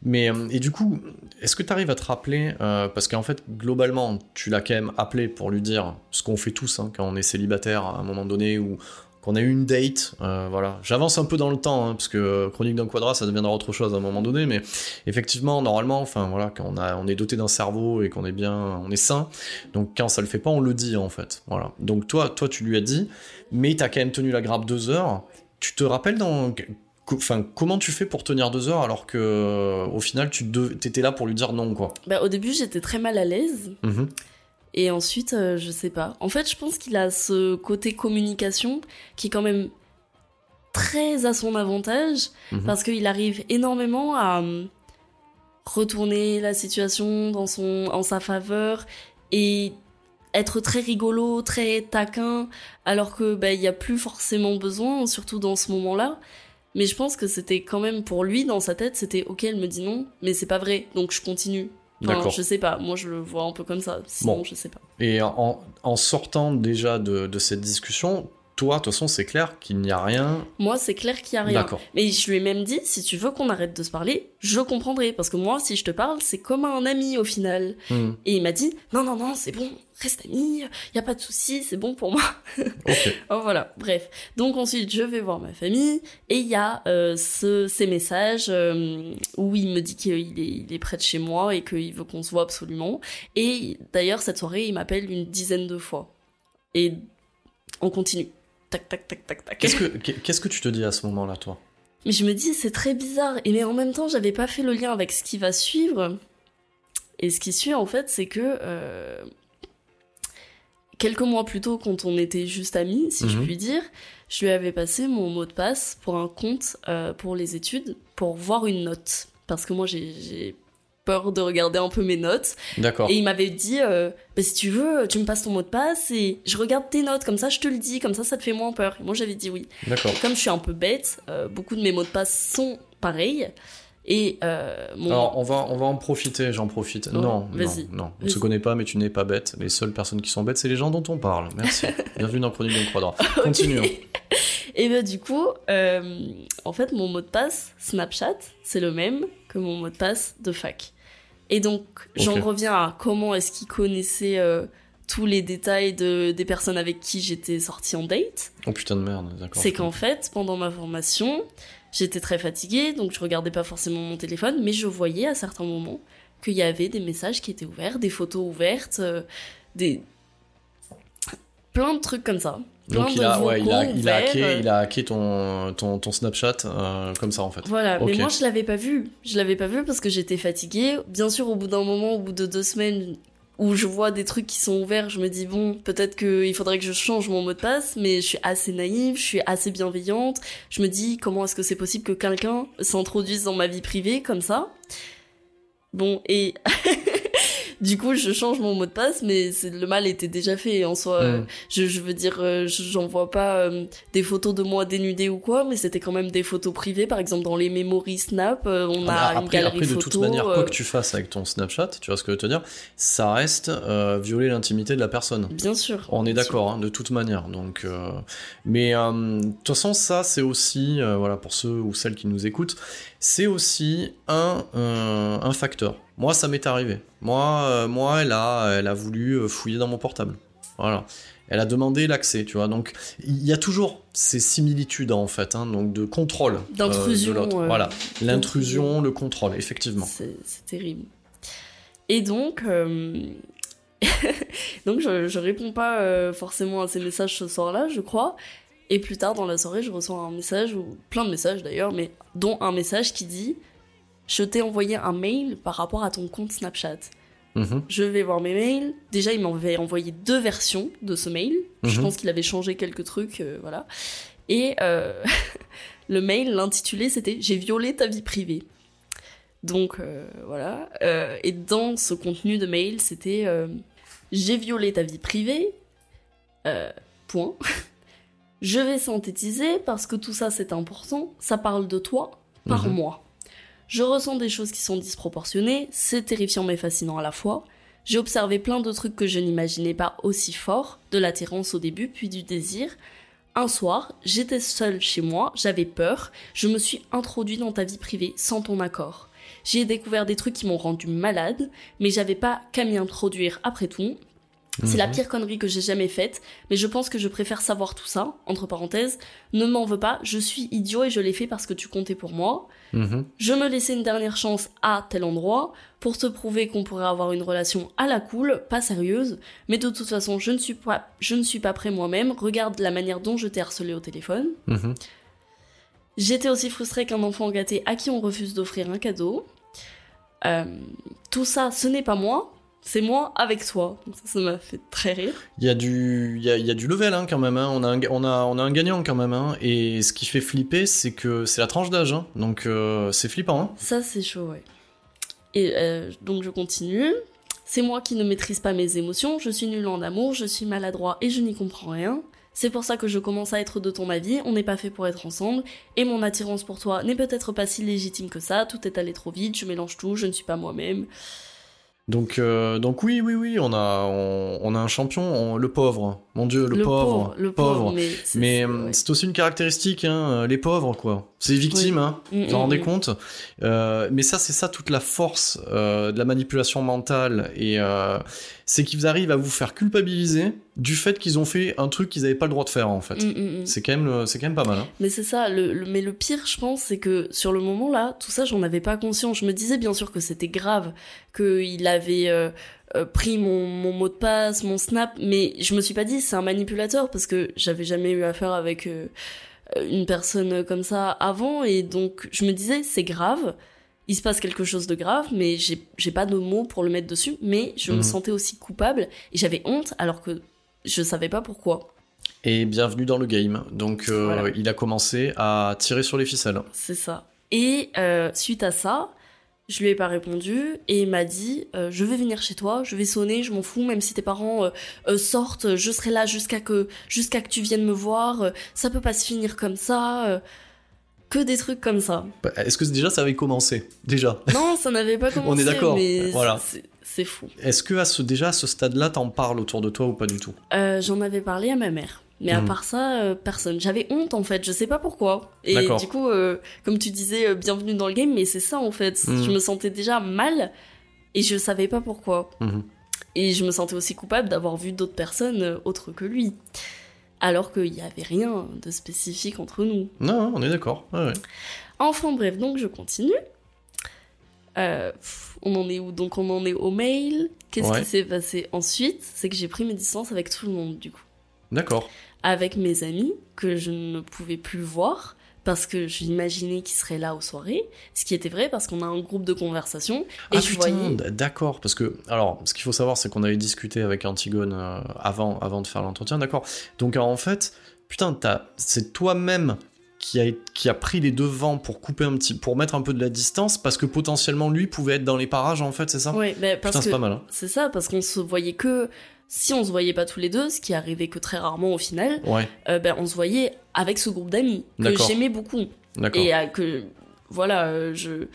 Mais euh, et du coup, est-ce que tu arrives à te rappeler euh, parce qu'en fait globalement, tu l'as quand même appelé pour lui dire ce qu'on fait tous hein, quand on est célibataire à un moment donné ou qu'on a eu une date, euh, voilà. J'avance un peu dans le temps hein, parce que euh, chronique d'un quadra, ça deviendra autre chose à un moment donné, mais effectivement, normalement, enfin voilà, quand on a, on est doté d'un cerveau et qu'on est bien, on est sain, donc quand ça le fait pas, on le dit en fait, voilà. Donc toi, toi, tu lui as dit, mais t'as quand même tenu la grappe deux heures. Tu te rappelles dans Enfin, comment tu fais pour tenir deux heures alors que au final tu dev- t'étais là pour lui dire non quoi?
Bah, au début, j'étais très mal à l'aise.
Mhm.
Et ensuite, euh, je sais pas. En fait, je pense qu'il a ce côté communication qui est quand même très à son avantage
Mhm.
parce qu'il arrive énormément à euh, retourner la situation dans son, en sa faveur et être très rigolo, très taquin, alors que bah, il y a plus forcément besoin, surtout dans ce moment-là. Mais je pense que c'était quand même pour lui dans sa tête, c'était ok, elle me dit non, mais c'est pas vrai, donc je continue.
D'accord.
Je sais pas, moi je le vois un peu comme ça. Sinon,
Bon.
je sais pas.
Et en, en sortant déjà de, de cette discussion, toi, de toute façon, c'est clair qu'il n'y a rien.
Moi, c'est clair qu'il y a rien.
D'accord.
Mais je lui ai même dit, si tu veux qu'on arrête de se parler, je comprendrai. Parce que moi, si je te parle, c'est comme un ami au final.
Hmm,
Et il m'a dit, non, non, non, c'est bon, reste ami, y a pas de souci, c'est bon pour moi.
Ok.
Oh, voilà, bref. Donc ensuite, je vais voir ma famille et il y a euh, ce, ces messages euh, où il me dit qu'il est, il est près de chez moi et qu'il veut qu'on se voit absolument. Et d'ailleurs, cette soirée, il m'appelle une dizaine de fois. Et on continue. Tac, tac, tac, tac, tac.
Qu'est-ce que qu'est-ce que tu te dis à ce moment-là, toi?
Mais je me dis, c'est très bizarre. Et mais en même temps, j'avais pas fait le lien avec ce qui va suivre. Et ce qui suit, en fait, c'est que euh, quelques mois plus tôt, quand on était juste amis, si je
Mhm.
puis dire, je lui avais passé mon mot de passe pour un compte euh, pour les études, pour voir une note. Parce que moi, j'ai peur de regarder un peu mes notes.
D'accord.
Et il m'avait dit, euh, Bah, si tu veux, tu me passes ton mot de passe et je regarde tes notes, comme ça je te le dis, comme ça ça te fait moins peur. Et moi j'avais dit oui.
D'accord.
Comme je suis un peu bête, euh, beaucoup de mes mots de passe sont pareils. Et euh, mon...
Alors, on va, on va en profiter, j'en profite. Non, non, non. On
vas-y.
se connaît pas, mais tu n'es pas bête. Les seules personnes qui sont bêtes, c'est les gens dont on parle. Merci. Bienvenue dans Chronique d'un Quadra. Continuons.
Et ben du coup, euh, en fait, mon mot de passe Snapchat, c'est le même que mon mot de passe de fac. Et donc, j'en reviens à comment est-ce qu'il connaissait euh, tous les détails de, des personnes avec qui j'étais sortie en date.
Oh putain de merde, d'accord.
C'est qu'en fait, pendant ma formation, j'étais très fatiguée, donc je regardais pas forcément mon téléphone, mais je voyais à certains moments qu'il y avait des messages qui étaient ouverts, des photos ouvertes, euh, des plein de trucs comme ça.
Donc il a, ouais, il a, il hacké, il a hacké ton, ton, ton Snapchat euh, comme ça en fait.
Voilà, mais moi je l'avais pas vu. Je l'avais pas vu parce que j'étais fatiguée. Bien sûr, au bout d'un moment, au bout de deux semaines où je vois des trucs qui sont ouverts, je me dis bon, peut-être qu'il faudrait que je change mon mot de passe, mais je suis assez naïve, je suis assez bienveillante. Je me dis comment est-ce que c'est possible que quelqu'un s'introduise dans ma vie privée comme ça? Bon, et du coup, je change mon mot de passe, mais le mal était déjà fait en soi.
Mm.
Je, je veux dire, euh, je- j'envoie pas euh, des photos de moi dénudée ou quoi, mais c'était quand même des photos privées. Par exemple, dans les memories Snap, euh, on a
Ah,
une
après,
galerie
après, de toute manière, quoi que tu fasses avec ton Snapchat, tu vois ce que je veux te dire, ça reste euh, violer l'intimité de la personne.
Bien sûr.
On est d'accord, hein, de toute manière. Donc, euh, mais euh, de toute façon, ça, c'est aussi, voilà, pour ceux ou celles qui nous écoutent, c'est aussi un, euh, un facteur. Moi, ça m'est arrivé. Moi, euh, moi, elle a, elle a voulu euh, fouiller dans mon portable. Voilà. Elle a demandé l'accès, tu vois. Donc, il y a toujours ces similitudes, en fait, hein, donc de contrôle
D'intrusion,
de l'autre.
euh,
voilà. L'intrusion, le contrôle, effectivement.
C'est terrible. Et donc, donc je, je réponds pas forcément à ces messages ce soir-là, je crois. Et plus tard dans la soirée, je reçois un message, ou plein de messages d'ailleurs, mais dont un message qui dit Je t'ai envoyé un mail par rapport à ton compte Snapchat.
Mhm.
Je vais voir mes mails. Déjà, il m'avait envoyé deux versions de ce mail. Je
Mhm.
pense qu'il avait changé quelques trucs, euh, voilà. Et euh, le mail, l'intitulé, c'était J'ai violé ta vie privée. Donc euh, voilà. Et dans ce contenu de mail, c'était J'ai violé ta vie privée. point. Je vais synthétiser parce que tout ça c'est important. Ça parle de toi par
Mhm.
moi. Je ressens des choses qui sont disproportionnées, c'est terrifiant mais fascinant à la fois. J'ai observé plein de trucs que je n'imaginais pas aussi forts, de l'attirance au début, puis du désir. Un soir, j'étais seule chez moi, j'avais peur, je me suis introduit dans ta vie privée sans ton accord. J'y ai découvert des trucs qui m'ont rendu malade, mais j'avais pas qu'à m'y introduire après tout. C'est la
Mhm.
pire connerie que j'ai jamais faite, mais je pense que je préfère savoir tout ça, entre parenthèses. Ne m'en veux pas, je suis idiot et je l'ai fait parce que tu comptais pour moi.
Mhm.
Je me laissais une dernière chance à tel endroit pour te prouver qu'on pourrait avoir une relation à la cool, pas sérieuse, mais de toute façon, je ne suis pas, je ne suis pas prêt moi-même. Regarde la manière dont je t'ai harcelé au téléphone.
Mhm.
J'étais aussi frustrée qu'un enfant gâté à qui on refuse d'offrir un cadeau. Euh, tout ça, ce n'est pas moi, c'est moi avec toi. Donc ça, ça m'a fait très rire.
Il y a du, il y a, il y a du level hein, quand même. hein. On, a un, on, a, on a un gagnant quand même. hein. Et ce qui fait flipper, c'est que c'est la tranche d'âge. hein. Donc euh, c'est flippant.
Ça, c'est chaud, ouais. Et euh, donc, je continue. C'est moi qui ne maîtrise pas mes émotions, je suis nul en amour, je suis maladroit et je n'y comprends rien. C'est pour ça que je commence à être de ton avis, on n'est pas fait pour être ensemble, et mon attirance pour toi n'est peut-être pas si légitime que ça, tout est allé trop vite, je mélange tout, je ne suis pas moi-même.
Donc, euh, donc oui, oui, oui, on a, on, on a un champion, on- le pauvre. Mon Dieu, le, pauvre,
le pauvre, mais c'est-
Mais
c'est-
euh,
ouais.
c'est aussi une caractéristique, hein, les pauvres, quoi. C'est les victimes, hein.
Mm,
Vous vous
mm,
rendez
mm.
compte Euh, Mais ça, c'est ça toute la force euh, de la manipulation mentale. Et euh, c'est qu'ils arrivent à vous faire culpabiliser du fait qu'ils ont fait un truc qu'ils n'avaient pas le droit de faire, en fait.
Mm, mm, mm.
C'est quand même, c'est quand même pas mal. Hein.
Mais c'est ça, le, le- mais le pire, je pense, c'est que sur le moment là, tout ça, j'en avais pas conscience. Je me disais bien sûr que c'était grave, qu'il avait euh, euh, pris mon, mon mot de passe, mon snap, mais je me suis pas dit c'est un manipulateur parce que j'avais jamais eu affaire avec euh, une personne comme ça avant et donc je me disais c'est grave. Il se passe quelque chose de grave, mais j'ai pas de mots pour le mettre dessus. Mais je me
Mhm.
sentais aussi coupable et j'avais honte alors que je savais pas pourquoi.
Et bienvenue dans le game. Donc, euh,
Voilà.
il a commencé à tirer sur les ficelles.
C'est ça. Et euh, suite à ça, je lui ai pas répondu et il m'a dit euh, je vais venir chez toi, je vais sonner, je m'en fous, même si tes parents sortent, je serai là jusqu'à que jusqu'à que tu viennes me voir. ça peut pas se finir comme ça. Que des trucs comme ça.
Bah, Est-ce que déjà ça avait commencé Déjà?
Non, ça n'avait pas commencé.
On est d'accord, voilà.
c'est- fou.
Est-ce que à ce, déjà à ce stade-là, t'en parles autour de toi ou pas du tout?
Euh, J'en avais parlé à ma mère. Mais à
Mhm.
part ça, euh, personne. J'avais honte en fait, je sais pas pourquoi. Et du coup, euh, comme tu disais, bienvenue dans le game, mais c'est ça en fait.
Mhm.
Je me sentais déjà mal et je savais pas pourquoi.
Mhm.
Et je me sentais aussi coupable d'avoir vu d'autres personnes autres que lui. Alors qu'il y avait rien de spécifique entre nous.
Non, on est d'accord. Ouais, ouais.
Enfin bref, donc je continue. Euh, on en est où? Donc on en est au mail. Qu'est-ce
Ouais.
qui s'est passé ensuite? C'est que j'ai pris mes distances avec tout le monde du coup.
D'accord.
avec mes amis que je ne pouvais plus voir parce que j'imaginais qu'ils seraient là aux soirées, ce qui était vrai parce qu'on a un groupe de conversation et
ah
je
putain,
voyais
d'accord. Parce que, alors, ce qu'il faut savoir, c'est qu'on avait discuté avec Antigone euh, avant, avant de faire l'entretien, d'accord. Donc, en fait, putain, c'est toi-même qui a, qui a pris les devants pour couper un petit, pour mettre un peu de la distance, parce que potentiellement lui pouvait être dans les parages, en fait, c'est ça?
Ouais, ben,
Putain,
parce
c'est
que
pas mal. Hein.
c'est ça parce qu'on se voyait que si on se voyait pas tous les deux, ce qui arrivait que très rarement au final,
Ouais,
euh, ben on se voyait avec ce groupe d'amis que j'aimais beaucoup. Et euh, que voilà euh, je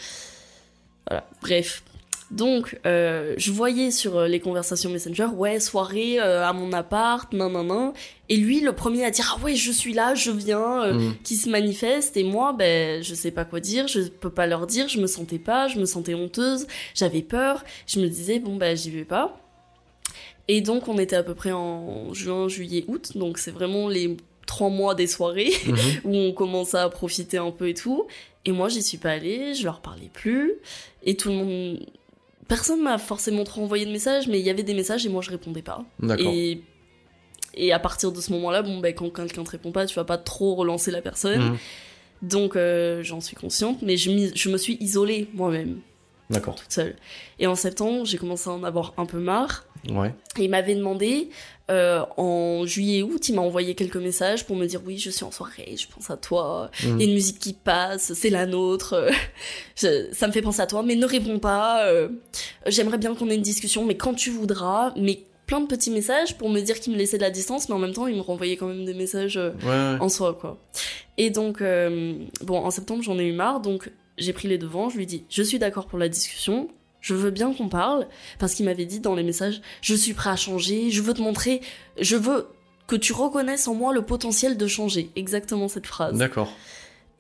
voilà. Bref. Donc je voyais sur les conversations messenger ouais soirée à mon appart nan nan nan. Et lui le premier à dire ah ouais je suis là je viens
Mhm.
qui se manifeste. Et moi ben je sais pas quoi dire je peux pas leur dire je me sentais pas je me sentais honteuse j'avais peur. Je me disais bon ben j'y vais pas et donc on était à peu près en juin juillet août donc c'est vraiment les trois mois des soirées
Mhm.
où on commençait à profiter un peu et tout. Et moi, j'y suis pas allée, je leur parlais plus. Et tout le monde. Personne m'a forcément trop envoyé de messages, mais il y avait des messages et moi, je répondais pas.
D'accord.
Et. Et à partir de ce moment-là, bon, ben, quand quelqu'un te répond pas, tu vas pas trop relancer la personne.
Mhm.
Donc, euh, j'en suis consciente, mais je, je me suis isolée moi-même,
D'accord.
toute seule. Et en septembre, j'ai commencé à en avoir un peu marre.
Ouais.
Et il m'avait demandé, euh, en juillet août, il m'a envoyé quelques messages pour me dire oui, je suis en soirée, je pense à toi, il
Mhm.
y a une musique qui passe, c'est la nôtre, je- ça me fait penser à toi, mais ne réponds pas, euh, j'aimerais bien qu'on ait une discussion, mais quand tu voudras, mais plein de petits messages pour me dire qu'il me laissait de la distance, mais en même temps, il me renvoyait quand même des messages euh,
Ouais, ouais.
en soi, quoi. Et donc, bon, en septembre, j'en ai eu marre, donc j'ai pris les devants, je lui dit, je suis d'accord pour la discussion, je veux bien qu'on parle, parce qu'il m'avait dit dans les messages, je suis prêt à changer, je veux te montrer, je veux que tu reconnaisses en moi le potentiel de changer. Exactement cette phrase.
D'accord.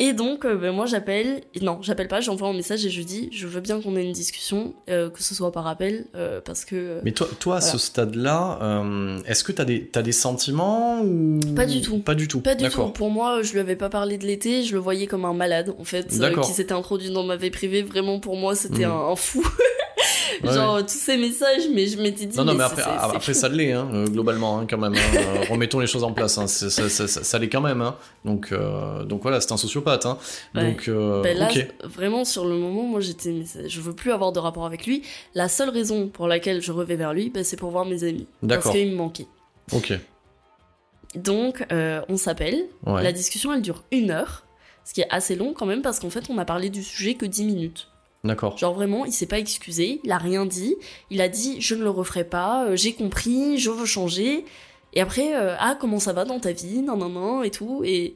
Et donc, euh, ben, moi, j'appelle, non, j'appelle pas, j'envoie un message et je dis, je veux bien qu'on ait une discussion, euh, que ce soit par appel, euh, parce que... euh,
Mais toi, toi à ce stade-là, euh, est-ce que t'as des, t'as des sentiments ou...
Pas du tout.
Pas du tout.
Pas du tout. Pour moi, je lui avais pas parlé de l'été, je le voyais comme un malade, en fait, qui s'était introduit dans ma vie privée. Vraiment, pour moi, c'était un, un fou.
Ouais.
Genre, tous ces messages, mais je m'étais dit.
Non, non, mais après, après ça l'est, hein, euh, globalement, hein, quand même. hein. Euh, remettons les choses en place. Hein. Ça, ça, ça, ça l'est quand même. Hein. Donc, euh, donc voilà, c'est un sociopathe. Hein.
Ouais.
Donc, euh,
Ben là, vraiment, sur le moment, moi, j'étais. Je veux plus avoir de rapport avec lui. La seule raison pour laquelle je revais vers lui, ben, c'est pour voir mes amis. Parce qu'il me manquait.
Ok.
Donc, euh, on s'appelle.
Ouais.
La discussion, elle dure une heure. Ce qui est assez long quand même, parce qu'en fait, on a parlé du sujet que 10 minutes.
D'accord.
Genre vraiment, il s'est pas excusé, il a rien dit. Il a dit je ne le referai pas, euh, j'ai compris, je veux changer. Et après, euh, ah comment ça va dans ta vie, non non non et tout. Et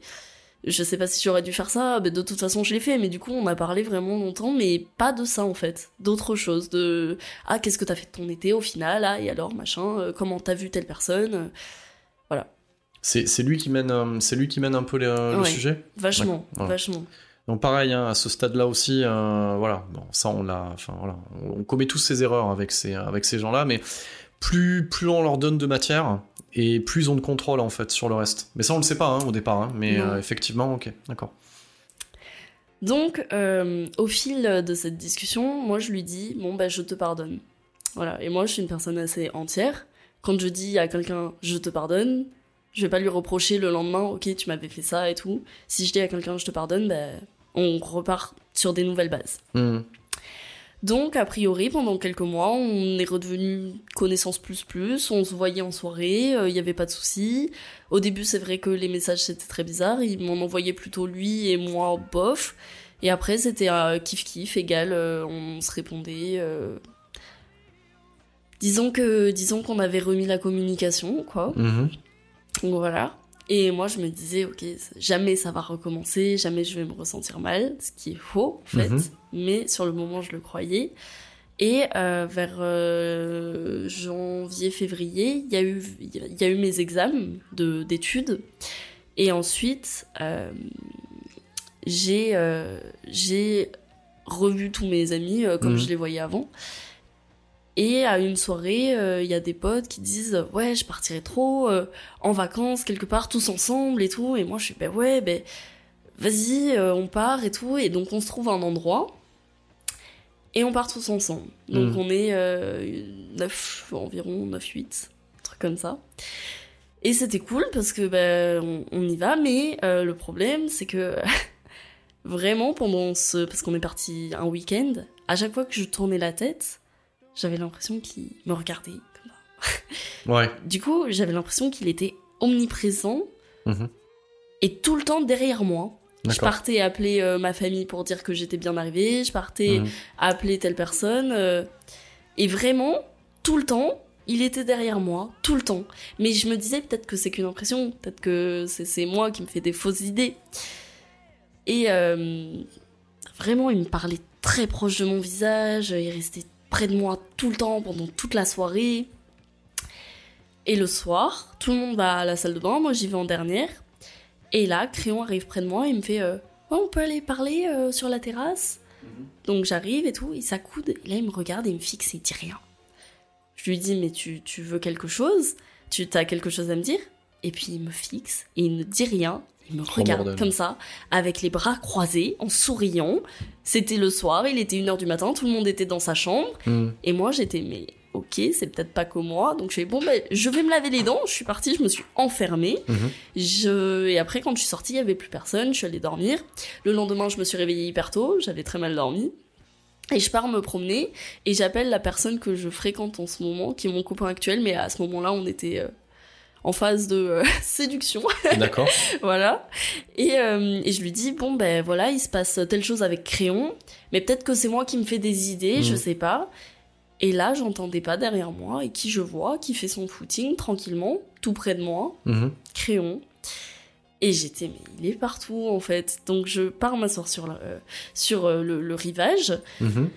je sais pas si j'aurais dû faire ça, mais de toute façon je l'ai fait, mais du coup on a parlé vraiment longtemps, mais pas de ça en fait, d'autres choses, de ah qu'est-ce que t'as fait de ton été au final, ah et alors machin, euh, comment t'as vu telle personne, voilà.
C'est lui qui mène, euh, c'est lui qui mène un peu les- le
Ouais.
sujet?
Vachement, vachement.
Donc pareil, hein, à ce stade-là aussi, euh, voilà, bon, ça on l'a, enfin voilà, on, on commet tous ces erreurs avec ces, avec ces gens-là, mais plus, plus on leur donne de matière et plus ont de contrôle en fait sur le reste. Mais ça on le sait pas hein, au départ, hein, mais euh, effectivement, ok, d'accord.
Donc, euh, au fil de cette discussion, moi je lui dis bon bah je te pardonne. Voilà. Et moi je suis une personne assez entière. Quand je dis à quelqu'un je te pardonne, je vais pas lui reprocher le lendemain ok tu m'avais fait ça et tout. Si je dis à quelqu'un je te pardonne, ben on repart sur des nouvelles bases.
Hmm.
Donc, a priori, pendant quelques mois, on est redevenu connaissance plus plus, on se voyait en soirée, il n'y avait pas de soucis. Au début, c'est vrai que les messages, c'était très bizarre, il m'en envoyait plutôt lui et moi, bof. Et après, c'était euh, kiff-kiff, égal, euh, on se répondait. euh. Disons que, disons qu'on avait remis la communication, quoi.
Mhm.
Donc voilà. Et moi, je me disais, ok, jamais ça va recommencer, jamais je vais me ressentir mal, ce qui est faux, en fait.
Mhm.
Mais sur le moment, je le croyais. Et euh, vers euh, janvier, février, il y, a eu- il y a eu mes examens de- d'études. Et ensuite, euh, j'ai revu tous mes amis comme
Mhm.
je les voyais avant. Et à une soirée, euh, il y a des potes qui disent ouais, je partirais trop euh, en vacances quelque part tous ensemble et tout. Et moi, je suis ben ouais, ben vas-y, euh, on part et tout. Et donc on se trouve un endroit et on part tous ensemble. Donc
Mhm.
on est euh, 9, environ 9-8, un truc comme ça. Et c'était cool parce que ben on, on y va, mais euh, le problème c'est que vraiment pendant ce parce qu'on est parti un week-end, à chaque fois que je tournais la tête, j'avais l'impression qu'il me regardait comme ça.
Ouais.
Du coup, j'avais l'impression qu'il était omniprésent
Mhm.
et tout le temps derrière moi. Je partais appeler euh, ma famille pour dire que j'étais bien arrivée, je partais
Mhm.
appeler telle personne. euh, et vraiment, tout le temps, il était derrière moi, tout le temps. Mais je me disais peut-être que c'est qu'une impression, peut-être que c'est c'est moi qui me fais des fausses idées. Et euh, vraiment, il me parlait très proche de mon visage, il restait près de moi tout le temps pendant toute la soirée. Et le soir, tout le monde va à la salle de bain, moi j'y vais en dernière. Et là, Crayon arrive près de moi et il me fait euh, on peut aller parler euh, sur la terrasse? Donc j'arrive et tout, il s'accoude, et là il me regarde et il me fixe et il dit rien. Je lui dis mais tu, tu veux quelque chose? Tu as quelque chose à me dire? Et puis il me fixe et il ne dit rien, il me regarde comme ça, avec les bras croisés, en souriant. C'était le soir, il était 1h du matin, tout le monde était dans sa chambre,
Mhm.
et moi j'étais mais ok, c'est peut-être pas que moi, donc je fais bon ben je vais me laver les dents, je suis partie, je me suis enfermée.
Mhm.
Je... Et après, quand je suis sortie, il y avait plus personne, je suis allée dormir. Le lendemain, je me suis réveillée hyper tôt, j'avais très mal dormi. Et je pars me promener, et j'appelle la personne que je fréquente en ce moment, qui est mon copain actuel, mais à ce moment-là, on était euh, en phase de euh, séduction,
D'accord.
voilà. Et, euh, et je lui dis, bon, ben voilà, il se passe telle chose avec Crayon, mais peut-être que c'est moi qui me fais des idées, je
Mhm.
sais pas. Et là, j'entendais pas derrière moi, et qui je vois, qui fait son footing tranquillement, tout près de moi,
Mhm.
crayon. Et j'étais, mais il est partout en fait. Donc je pars m'asseoir sur, le, euh, sur euh, le, le rivage.
Mhm.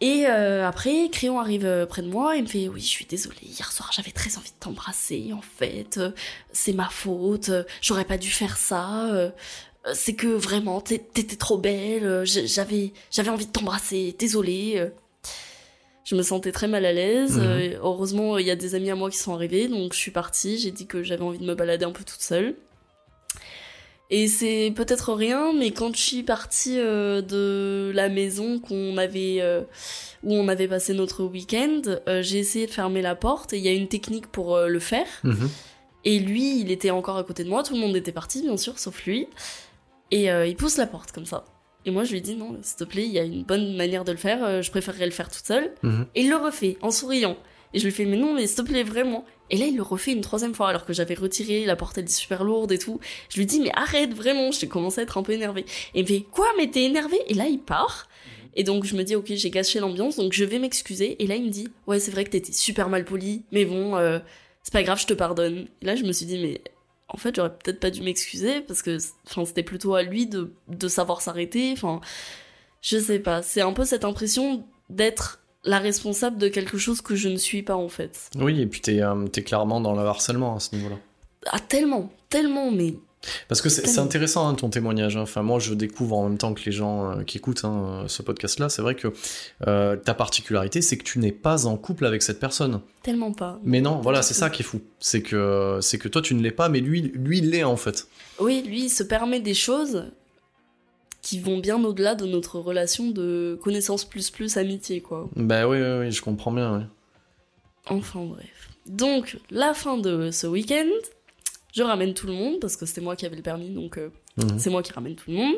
Et euh, après, Crayon arrive euh, près de moi et me fait Oui, je suis désolée, hier soir j'avais très envie de t'embrasser en fait. Euh, C'est ma faute, euh, j'aurais pas dû faire ça. C'est que vraiment, t'é- t'étais trop belle, j'avais j'avais envie de t'embrasser, désolée. Je me sentais très mal à l'aise.
Mhm.
heureusement, il y a des amis à moi qui sont arrivés, donc je suis partie. J'ai dit que j'avais envie de me balader un peu toute seule. Et c'est peut-être rien, mais quand je suis partie euh, de la maison qu'on avait, euh, où on avait passé notre week-end, euh, j'ai essayé de fermer la porte et il y a une technique pour le faire.
Mhm.
Et lui, il était encore à côté de moi, tout le monde était parti, bien sûr, sauf lui. Et il pousse la porte comme ça. Et moi, je lui dis non, s'il te plaît, il y a une bonne manière de le faire, je préférerais le faire toute seule.
Mhm.
Et il le refait, en souriant. Et je lui fais, mais non, mais s'il te plaît, vraiment. Et là, il le refait une troisième fois, alors que j'avais retiré, la porte, elle super lourde et tout. Je lui dis, mais arrête, vraiment, j'ai commencé à être un peu énervée. Et il me fait, quoi, mais t'es énervé Et là, il part. Et donc, je me dis, ok, j'ai gâché l'ambiance, donc je vais m'excuser. Et là, il me dit, ouais, c'est vrai que t'étais super mal poli, mais bon, euh, c'est pas grave, je te pardonne. Et là, je me suis dit, mais en fait, j'aurais peut-être pas dû m'excuser parce que, c'était plutôt à lui de, de savoir s'arrêter. Enfin, je sais pas. C'est un peu cette impression d'être la responsable de quelque chose que je ne suis pas en fait.
Oui, et puis t'es euh, t'es clairement dans le harcèlement à ce niveau-là.
Ah, tellement, tellement, mais
Parce que c'est intéressant hein, ton témoignage. hein. Enfin, moi, je découvre en même temps que les gens euh, qui écoutent hein, ce podcast-là. C'est vrai que euh, ta particularité, c'est que tu n'es pas en couple avec cette personne.
tellement pas.
Mais non, voilà, c'est ça qui est fou. C'est que c'est que toi, tu ne l'es pas, mais lui, lui, il l'est en fait.
Oui, lui, il se permet des choses qui vont bien au-delà de notre relation de connaissance plus plus amitié, quoi.
Bah oui, oui, oui, je comprends bien.
Enfin bref. Donc, la fin de ce week-end, je ramène tout le monde, parce que c'était moi qui avais le permis, donc euh,
Mhm.
c'est moi qui ramène tout le monde.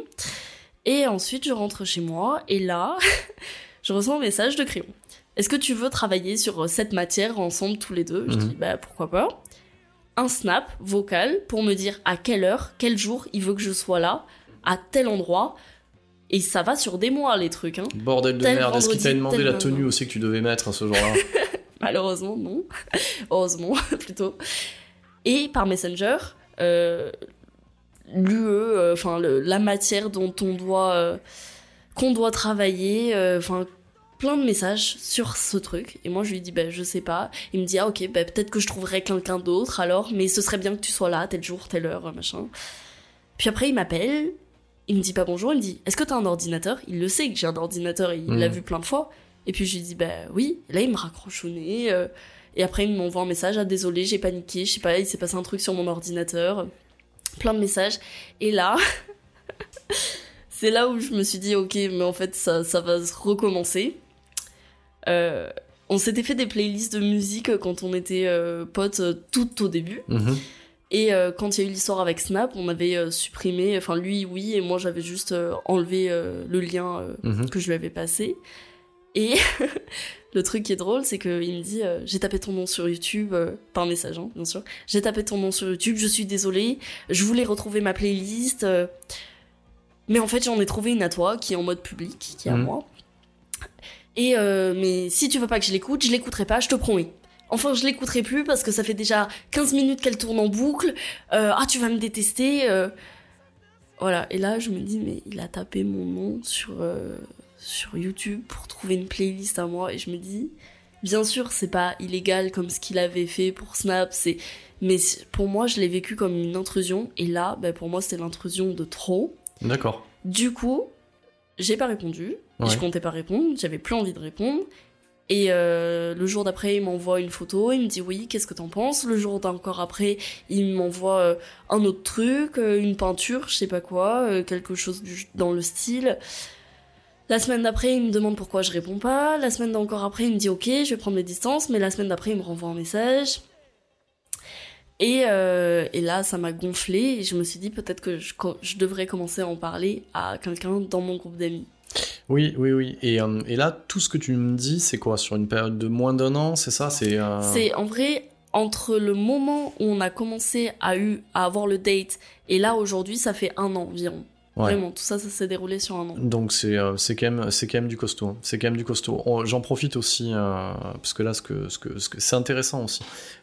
Et ensuite, je rentre chez moi, et là, je reçois un message de Crayon. Est-ce que tu veux travailler sur euh, cette matière ensemble tous les deux? Je
Mhm.
dis, bah pourquoi pas. Un snap vocal pour me dire à quelle heure, quel jour il veut que je sois là, à tel endroit. Et ça va sur des mois, les trucs, hein.
Bordel de
Tel
merde. Est-ce qu'il t'a demandé la tenue aussi que tu devais mettre ce jour-là?
Malheureusement, non. Heureusement, plutôt. Et par Messenger, euh, l'UE, euh, enfin la matière dont on doit, euh, qu'on doit travailler, enfin plein de messages sur ce truc. Et moi je lui dis, bah je sais pas. Il me dit, ah ok, bah, peut-être que je trouverai quelqu'un d'autre alors, mais ce serait bien que tu sois là, tel jour, telle heure, machin. Puis après il m'appelle, il me dit pas bonjour, il me dit, est-ce que t'as un ordinateur? Il le sait que j'ai un ordinateur, il l'a vu plein de fois. Et puis je lui dis bah oui. Et là il me raccroche au nez. euh, et après il m'envoie un message ah désolé j'ai paniqué je sais pas il s'est passé un truc sur mon ordinateur. Plein de messages. Et là c'est là où je me suis dit ok mais en fait ça ça va se recommencer. Euh, on s'était fait des playlists de musique quand on était euh, potes euh, tout au début.
Mhm.
Et euh, quand il y a eu l'histoire avec Snap, on avait euh, supprimé, enfin lui oui, et moi j'avais juste euh, enlevé le lien
Mhm.
que je lui avais passé. Et le truc qui est drôle, c'est qu'il me dit J'ai tapé ton nom sur YouTube, par message, hein, bien sûr. J'ai tapé ton nom sur YouTube, je suis désolée, je voulais retrouver ma playlist. mais en fait, j'en ai trouvé une à toi qui est en mode public, qui est à
Mhm.
moi. Et mais si tu veux pas que je l'écoute, je l'écouterai pas, je te promets. Enfin, je l'écouterai plus parce que ça fait déjà 15 minutes qu'elle tourne en boucle. Euh, ah, tu vas me détester. euh. Voilà. Et là, je me dis, mais il a tapé mon nom sur, euh, sur YouTube pour trouver une playlist à moi. Et je me dis, bien sûr, c'est pas illégal comme ce qu'il avait fait pour Snap. C'est, mais pour moi, je l'ai vécu comme une intrusion. Et là, bah, pour moi, c'était l'intrusion de trop.
D'accord.
Du coup, j'ai pas répondu.
Ouais.
je comptais pas répondre. J'avais plus envie de répondre. Et euh, le jour d'après, il m'envoie une photo. Il me dit oui, qu'est-ce que t'en penses? Le jour d'encore après, il m'envoie euh, un autre truc, euh, une peinture, je sais pas quoi, quelque chose dans le style. La semaine d'après, il me demande pourquoi je réponds pas. La semaine d'encore après, il me dit ok, je vais prendre mes distances. Mais la semaine d'après, il me renvoie un message. Et, et là, ça m'a gonflé et je me suis dit peut-être que je devrais commencer à en parler à quelqu'un dans mon groupe d'amis.
Oui, oui, oui. Et, euh, et là, tout ce que tu me dis, c'est quoi? Sur une période de moins d'un an, c'est ça? C'est. euh,
C'est en vrai entre le moment où on a commencé à, à avoir le date et là aujourd'hui, ça fait un an environ.
Ouais.
Vraiment, tout ça, ça s'est déroulé sur un an.
Donc c'est euh, c'est quand même c'est quand même du costaud. hein. C'est quand même du costaud. On- J'en profite aussi euh, parce que là ce que ce que ce que c'est intéressant aussi.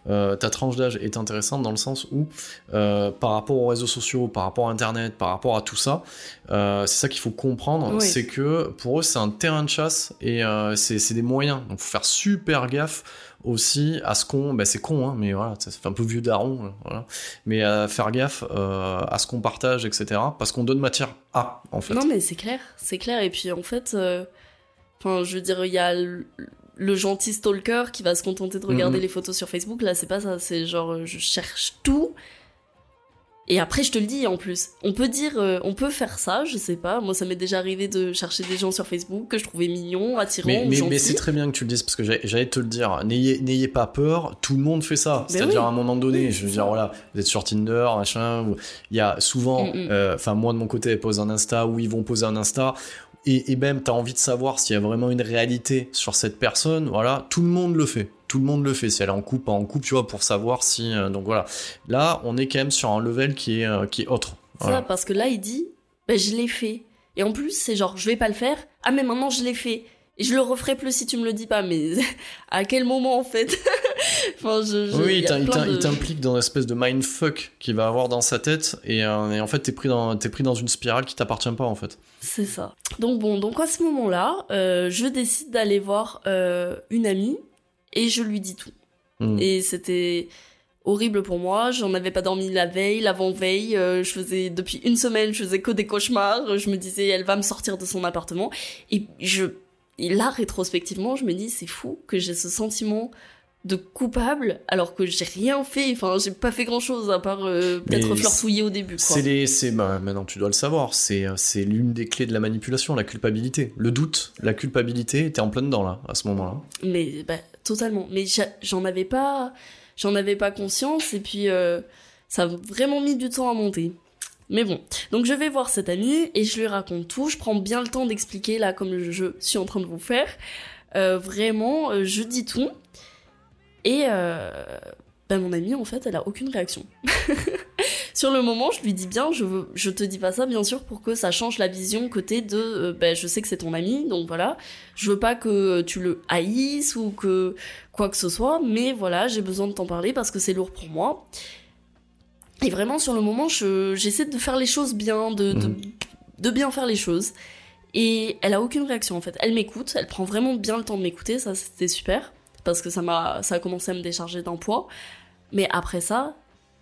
Euh, ta tranche d'âge est intéressante dans le sens où euh, par rapport aux réseaux sociaux, par rapport à Internet, par rapport à tout ça, c'est ça qu'il faut comprendre,
Oui.
c'est que pour eux c'est un terrain de chasse et c'est c'est des moyens. Donc faut faire super gaffe aussi à ce qu'on, ben c'est con, hein, mais voilà, ça fait un peu vieux daron, euh, voilà, mais à faire gaffe euh, à ce qu'on partage, etc. Parce qu'on donne matière à, en fait.
Non, mais c'est clair, c'est clair. Et puis en fait, euh, je veux dire, il y a le, le gentil stalker qui va se contenter de regarder
Mhm.
les photos sur Facebook. Là, c'est pas ça. C'est genre, je cherche tout. Et après, je te le dis en plus. On peut dire, euh, on peut faire ça, je sais pas. Moi, ça m'est déjà arrivé de chercher des gens sur Facebook que je trouvais mignons, attirants,
Mais, mais,
gentils.
mais c'est très bien que tu le dises parce que j'allais te le dire. N'ayez pas peur, tout le monde fait ça.
Mais
C'est-à-dire
oui.
à un moment donné,
Oui,
je veux dire, voilà, vous êtes sur Tinder, machin, il y a souvent,
Mm, mm.
euh, enfin, moi de mon côté, elle pose un Insta ou ils vont poser un Insta. Et, et même, t'as envie de savoir s'il y a vraiment une réalité sur cette personne. Voilà, tout le monde le fait. Tout le monde le fait. Si elle est en couple, pas en couple, tu vois, pour savoir si. euh, donc voilà. Là, on est quand même sur un level qui est, euh, qui est autre.
Ça,
Voilà.
parce que là, il dit, ben, je l'ai fait. Et en plus, c'est genre, je vais pas le faire. Ah, mais maintenant, je l'ai fait. Et je le referai plus si tu me le dis pas. Mais à quel moment, en fait enfin, je, je-
Oui,
il de-
t'implique dans une espèce de mindfuck qu'il va avoir dans sa tête, et, euh, et en fait, t'es pris, dans, pris dans une spirale qui t'appartient pas, en fait.
C'est ça. Donc bon, donc à ce moment-là, euh, je décide d'aller voir euh, une amie et je lui dis tout.
Hmm.
Et c'était horrible pour moi. J'en avais pas dormi la veille, l'avant-veille. euh, je faisais depuis une semaine, je faisais que des cauchemars. Je me disais, elle va me sortir de son appartement. Et je, et là, rétrospectivement, je me dis, c'est fou que j'ai ce sentiment de coupable alors que j'ai rien fait. Enfin, j'ai pas fait grand-chose à part euh, peut-être flirtouiller au début.
C'est les, c'est, bah, maintenant tu dois le savoir, c'est, euh, c'est l'une des clés de la manipulation, la culpabilité. Le doute, la culpabilité, t'es en plein dedans, là, à ce moment-là.
Mais bah, totalement. Mais j'en avais pas, j'en avais pas conscience et puis euh, ça a vraiment mis du temps à monter. Mais bon, donc je vais voir cette amie et je lui raconte tout. Je prends bien le temps d'expliquer là comme je suis en train de vous faire. Euh, vraiment, euh, je dis tout et euh, bah, mon amie en fait, elle a aucune réaction. Sur le moment, je lui dis bien, je, veux, je te dis pas ça bien sûr pour que ça change la vision côté de, euh, bah, je sais que c'est ton ami, donc voilà, je veux pas que tu le haïsses ou que quoi que ce soit, mais voilà, j'ai besoin de t'en parler parce que c'est lourd pour moi. Et vraiment, sur le moment, je- j'essaie de faire les choses bien, de, de,
Mhm.
de bien faire les choses. Et elle a aucune réaction en fait. Elle m'écoute, elle prend vraiment bien le temps de m'écouter, ça c'était super, parce que ça m'a, ça a commencé à me décharger d'un poids. Mais après ça,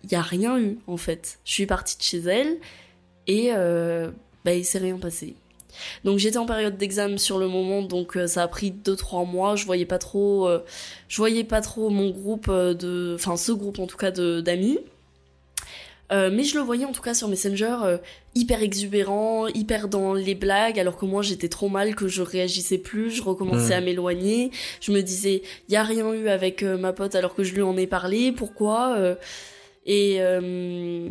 il y a rien eu en fait. Je suis partie de chez elle et euh, bah il s'est rien passé. Donc j'étais en période d'examen sur le moment, donc euh, ça a pris 2-3 mois. Je voyais pas trop, euh, je voyais pas trop mon groupe euh, de, enfin ce groupe en tout cas d'amis. Mais je le voyais en tout cas sur Messenger hyper exubérant, hyper dans les blagues, alors que moi j'étais trop mal que je réagissais plus, je recommençais
Mm.
à m'éloigner. Je me disais, y a rien eu avec ma pote alors que je lui en ai parlé, pourquoi Et euh,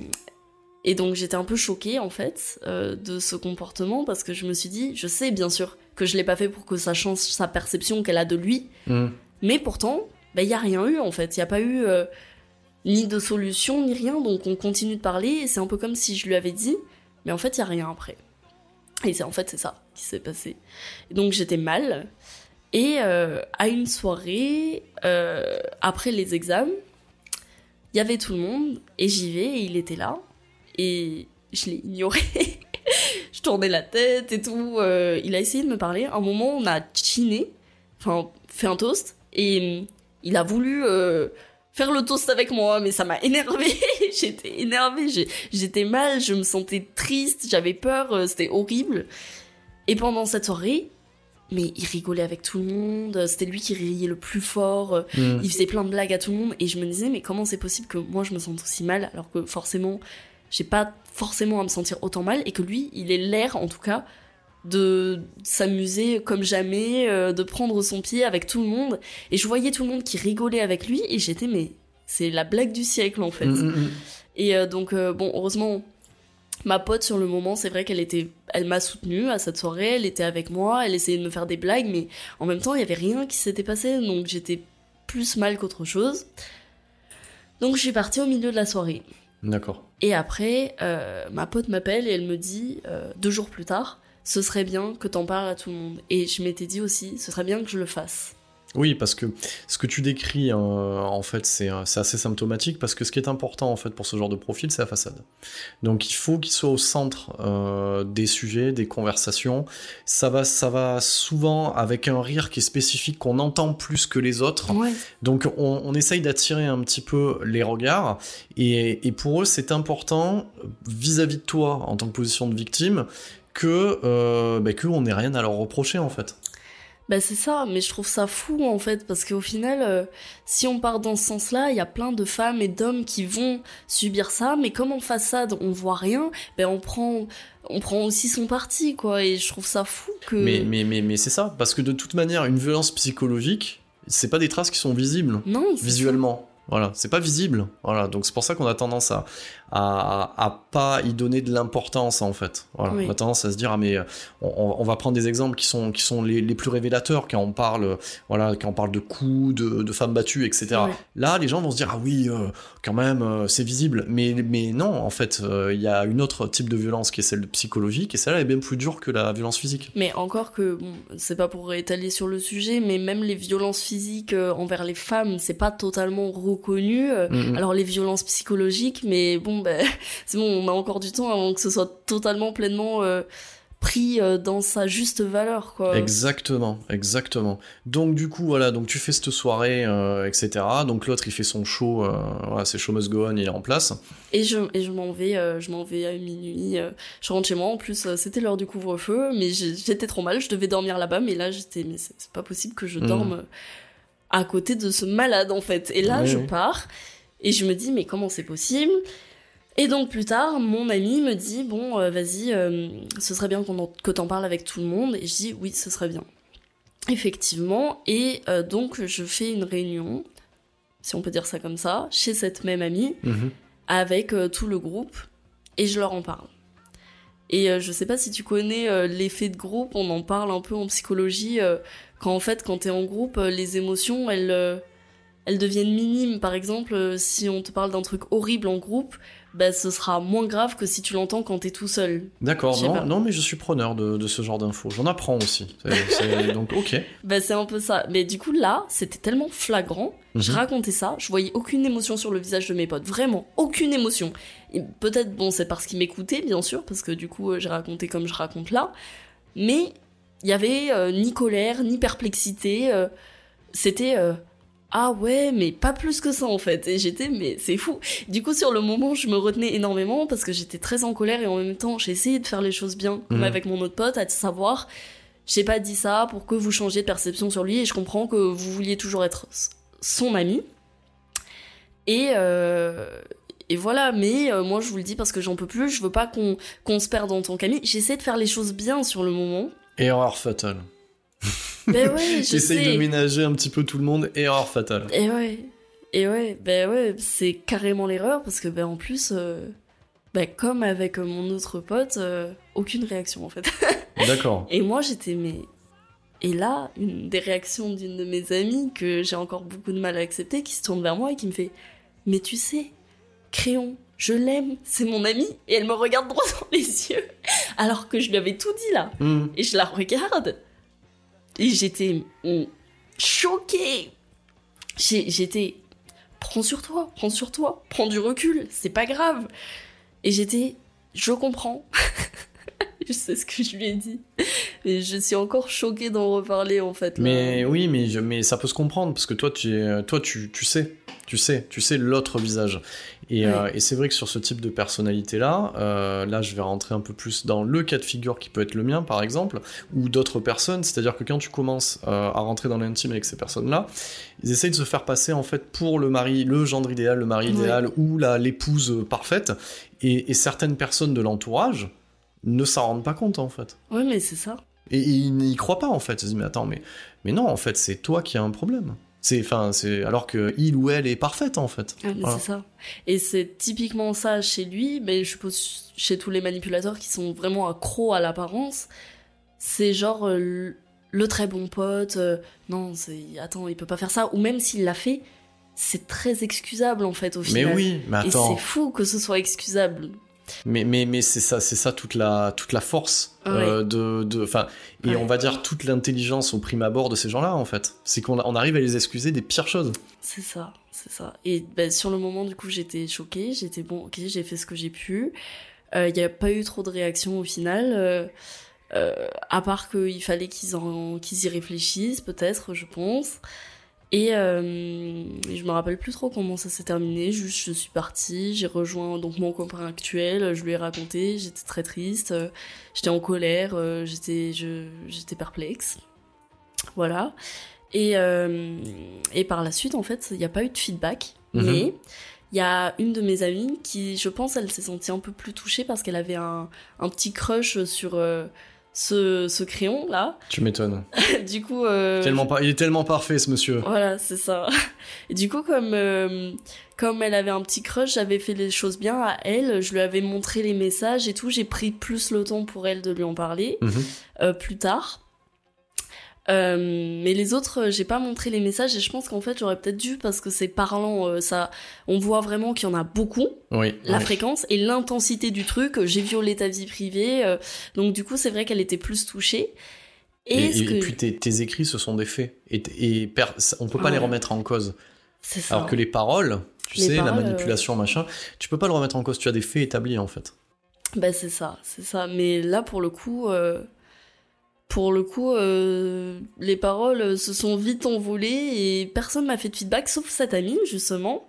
et donc j'étais un peu choquée en fait euh, de ce comportement parce que je me suis dit, je sais bien sûr que je l'ai pas fait pour que ça change sa perception qu'elle a de lui,
Hmm.
mais pourtant, il y a rien eu en fait. Il y a pas eu euh, ni de solution ni rien, donc on continue de parler et c'est un peu comme si je lui avais dit, mais en fait il y a rien après. Et c'est en fait c'est ça qui s'est passé. Et donc j'étais mal. Et euh, à une soirée euh, après les examens, il y avait tout le monde et j'y vais et il était là et je l'ai ignoré. je tournais la tête et tout. euh, il a essayé de me parler. Un moment, on a chiné, enfin fait un toast et hum, il a voulu euh, faire le toast avec moi, mais ça m'a énervé. J'étais énervée, j'étais mal, je me sentais triste, j'avais peur, euh, c'était horrible. Et pendant cette soirée, mais il rigolait avec tout le monde, c'était lui qui riait le plus fort, euh,
Hmm.
il faisait plein de blagues à tout le monde et je me disais mais comment c'est possible que moi je me sente aussi mal alors que forcément j'ai pas forcément à me sentir autant mal et que lui il ait l'air en tout cas de s'amuser comme jamais, euh, de prendre son pied avec tout le monde et je voyais tout le monde qui rigolait avec lui et j'étais mais c'est la blague du siècle en fait.
Hmm, hmm.
Et euh, donc, euh, bon, heureusement, ma pote sur le moment, c'est vrai qu'elle était, elle m'a soutenue à cette soirée, elle était avec moi, elle essayait de me faire des blagues, mais en même temps, il y avait rien qui s'était passé, donc j'étais plus mal qu'autre chose. Donc, je suis partie au milieu de la soirée.
D'accord.
Et après, euh, ma pote m'appelle et elle me dit, euh, deux jours plus tard, ce serait bien que t'en parles à tout le monde. Et je m'étais dit aussi, ce serait bien que je le fasse.
Oui, parce que ce que tu décris, euh, en fait, c'est euh, c'est assez symptomatique, parce que ce qui est important, en fait, pour ce genre de profil, c'est la façade. Donc, il faut qu'il soit au centre euh, des sujets, des conversations. Ça va, ça va souvent avec un rire qui est spécifique, qu'on entend plus que les autres.
Ouais.
Donc on, on essaye d'attirer un petit peu les regards et, et pour eux c'est important vis-à-vis de toi en tant que position de victime que euh, bah, que on n'ait rien à leur reprocher en fait.
Bah c'est ça, mais je trouve ça fou en fait, parce qu'au final, euh, si on part dans ce sens-là, il y a plein de femmes et d'hommes qui vont subir ça, mais comme en façade on voit rien, ben on prend, on prend aussi son parti quoi, et je trouve ça fou que.
Mais mais mais mais c'est ça parce que de toute manière une violence psychologique c'est pas des traces qui sont visibles
non,
visuellement. Voilà, c'est pas visible. Voilà, donc c'est pour ça qu'on a tendance à, à, à, pas y donner de l'importance en fait. Voilà,
Oui.
on a tendance à se dire ah mais euh, on, on va prendre des exemples qui sont qui sont les, les plus révélateurs quand on parle voilà quand on parle de coups, de, de femmes battues, etc. Là, les gens vont se dire ah oui euh, quand même euh, c'est visible, mais mais non en fait euh, il y a une autre type de violence qui est celle psychologique et celle-là est bien plus dure que la violence physique.
Mais encore que, bon, c'est pas pour étaler sur le sujet, mais même les violences physiques envers les femmes, c'est pas totalement reconnu. Euh,
Mhm.
Alors les violences psychologiques, mais bon, ben, c'est bon, on a encore du temps avant que ce soit totalement pleinement euh, pris euh, dans sa juste valeur, quoi.
Exactement, exactement. Donc du coup, voilà, donc tu fais cette soirée, euh, etc. Donc l'autre, il fait son show, voilà, c'est show must go on, il est en place.
Et je, et je m'en vais, je m'en vais à minuit. je rentre chez moi. En plus, c'était l'heure du couvre-feu, mais j'étais trop mal. Je devais dormir là-bas, mais là, j'étais, mais c'est pas possible que je
Mhm.
dorme à côté de ce malade, en fait. Et là,
Oui,
je
oui.
pars et je me dis, mais comment c'est possible? Et donc plus tard, mon ami me dit, bon, euh, vas-y, euh, ce serait bien qu'on en- que t'en parles avec tout le monde. Et je dis, oui, ce serait bien. Effectivement. Et euh, donc, je fais une réunion, si on peut dire ça comme ça, chez cette même amie
Mhm.
avec tout le groupe et je leur en parle. Et je sais pas si tu connais l'effet de groupe, on en parle un peu en psychologie, quand en fait quand t'es en groupe, euh, les émotions elles, euh, elles deviennent minimes. Par exemple, euh, si on te parle d'un truc horrible en groupe, bah ce sera moins grave que si tu l'entends quand t'es tout seul.
D'accord, non, non, mais je suis preneur de, de ce genre d'infos. J'en apprends aussi. Donc ok.
Bah c'est un peu ça. Mais du coup là, c'était tellement flagrant. Je
Mhm.
racontais ça, je voyais aucune émotion sur le visage de mes potes, vraiment aucune émotion. Peut-être bon, c'est parce qu'ils m'écoutaient bien sûr, parce que du coup j'ai raconté comme je raconte là, mais il y avait euh, ni colère ni perplexité. euh, C'était euh, ah ouais, mais pas plus que ça en fait. Et j'étais mais c'est fou. Du coup sur le moment je me retenais énormément parce que j'étais très en colère et en même temps essayé de faire les choses bien, comme
Mhm.
avec mon autre pote, à savoir j'ai pas dit ça pour que vous changiez de perception sur lui et je comprends que vous vouliez toujours être son ami. Et, et voilà, mais euh, moi je vous le dis parce que j'en peux plus, je veux pas qu'on qu'on se perde en tant qu'ami. J'essaie de faire les choses bien sur le moment.
Erreur fatale.
Ben ouais, je
J'essaye de ménager un petit peu tout le monde. Erreur fatale.
Et ouais, et ouais, ben ouais, c'est carrément l'erreur parce que ben en plus, euh, ben comme avec mon autre pote, euh, aucune réaction en fait.
D'accord.
Et moi, j'étais, mais. Et là, une des réactions d'une de mes amies que j'ai encore beaucoup de mal à accepter, qui se tourne vers moi et qui me fait Mais tu sais, Crayon, je l'aime, c'est mon ami. Et elle me regarde droit dans les yeux, alors que je lui avais tout dit là.
Hmm.
Et je la regarde. Et j'étais mm, choquée. J'étais. Prends sur toi, prends sur toi, prends du recul, c'est pas grave. Et j'étais. Je comprends. je sais ce que je lui ai dit. Et je suis encore choquée d'en reparler en fait. là.
Mais oui, mais, je- mais ça peut se comprendre parce que toi, tu, es- toi, tu, tu sais, tu sais, tu sais l'autre visage. Et, euh, et c'est vrai que sur ce type de personnalité-là, euh, là, je vais rentrer un peu plus dans le cas de figure qui peut être le mien, par exemple, ou d'autres personnes. C'est-à-dire que quand tu commences euh, à rentrer dans l'intime avec ces personnes-là, ils essayent de se faire passer en fait pour le mari, le gendre idéal, le mari idéal ou la l'épouse parfaite. Et, et certaines personnes de l'entourage ne s'en rendent pas compte en fait.
Ouais, mais c'est ça.
Et ils n'y croient pas en fait. Ils se disent mais attends mais mais non en fait c'est toi qui as un problème. C'est enfin c'est alors que il ou elle est parfaite en fait.
Ah, mais
Voilà.
c'est ça. Et c'est typiquement ça chez lui, mais je suppose chez tous les manipulateurs qui sont vraiment accros à l'apparence. C'est genre euh, le, très bon pote, euh, non, c'est attends, il peut pas faire ça. Ou même s'il l'a fait, c'est très excusable en fait au
Mais
final.
oui, mais
Et
attends.
c'est fou que ce soit excusable.
Mais mais mais c'est ça c'est ça toute la toute la force euh, de de et
Ouais.
on va dire toute l'intelligence au prime abord de ces gens-là en fait. C'est qu'on on arrive à les excuser des pires choses.
C'est ça, c'est ça. Et ben, sur le moment, du coup, j'étais choquée. J'étais bon, ok, j'ai fait ce que j'ai pu. Il n'y a pas eu trop de réactions au final. euh, euh, à part qu'il fallait qu'ils en- qu'ils y réfléchissent, peut-être, je pense. Et euh, je me rappelle plus trop comment ça s'est terminé. Juste, je suis partie, j'ai rejoint donc mon copain actuel. Je lui ai raconté, j'étais très triste, euh, j'étais en colère, euh, j'étais je- j'étais perplexe. Voilà. Et, euh, et par la suite, en fait, il n'y a pas eu de feedback.
Mhm.
Mais il y a une de mes amies qui, je pense, elle s'est sentie un peu plus touchée parce qu'elle avait un, un petit crush sur, euh, ce, ce crayon là.
Tu m'étonnes.
du coup. euh,
Tellement pas... Il est tellement parfait ce monsieur.
Voilà, c'est ça. Et du coup, comme, euh, comme elle avait un petit crush, j'avais fait les choses bien à elle, je lui avais montré les messages et tout, j'ai pris plus le temps pour elle de lui en parler
Mhm.
euh, plus tard. Euh, mais les autres, euh, j'ai pas montré les messages et je pense qu'en fait j'aurais peut-être dû parce que c'est parlant, euh, ça, on voit vraiment qu'il y en a beaucoup,
Oui.
la
oui.
fréquence et l'intensité du truc. J'ai violé ta vie privée, euh, donc du coup c'est vrai qu'elle était plus touchée.
Et,
Et, ce
et-
que...
et puis tes, tes écrits, ce sont des faits. Et, on peut pas
Ouais.
les remettre en cause.
c'est ça.
Alors que les paroles, tu
Les
sais,
paroles,
la manipulation, machin, tu peux pas le remettre en cause. Tu as des faits établis en fait.
Bah c'est ça, c'est ça. Mais là pour le coup, pour le coup, euh, les paroles se sont vite envolées et personne m'a fait de feedback sauf cette amie justement,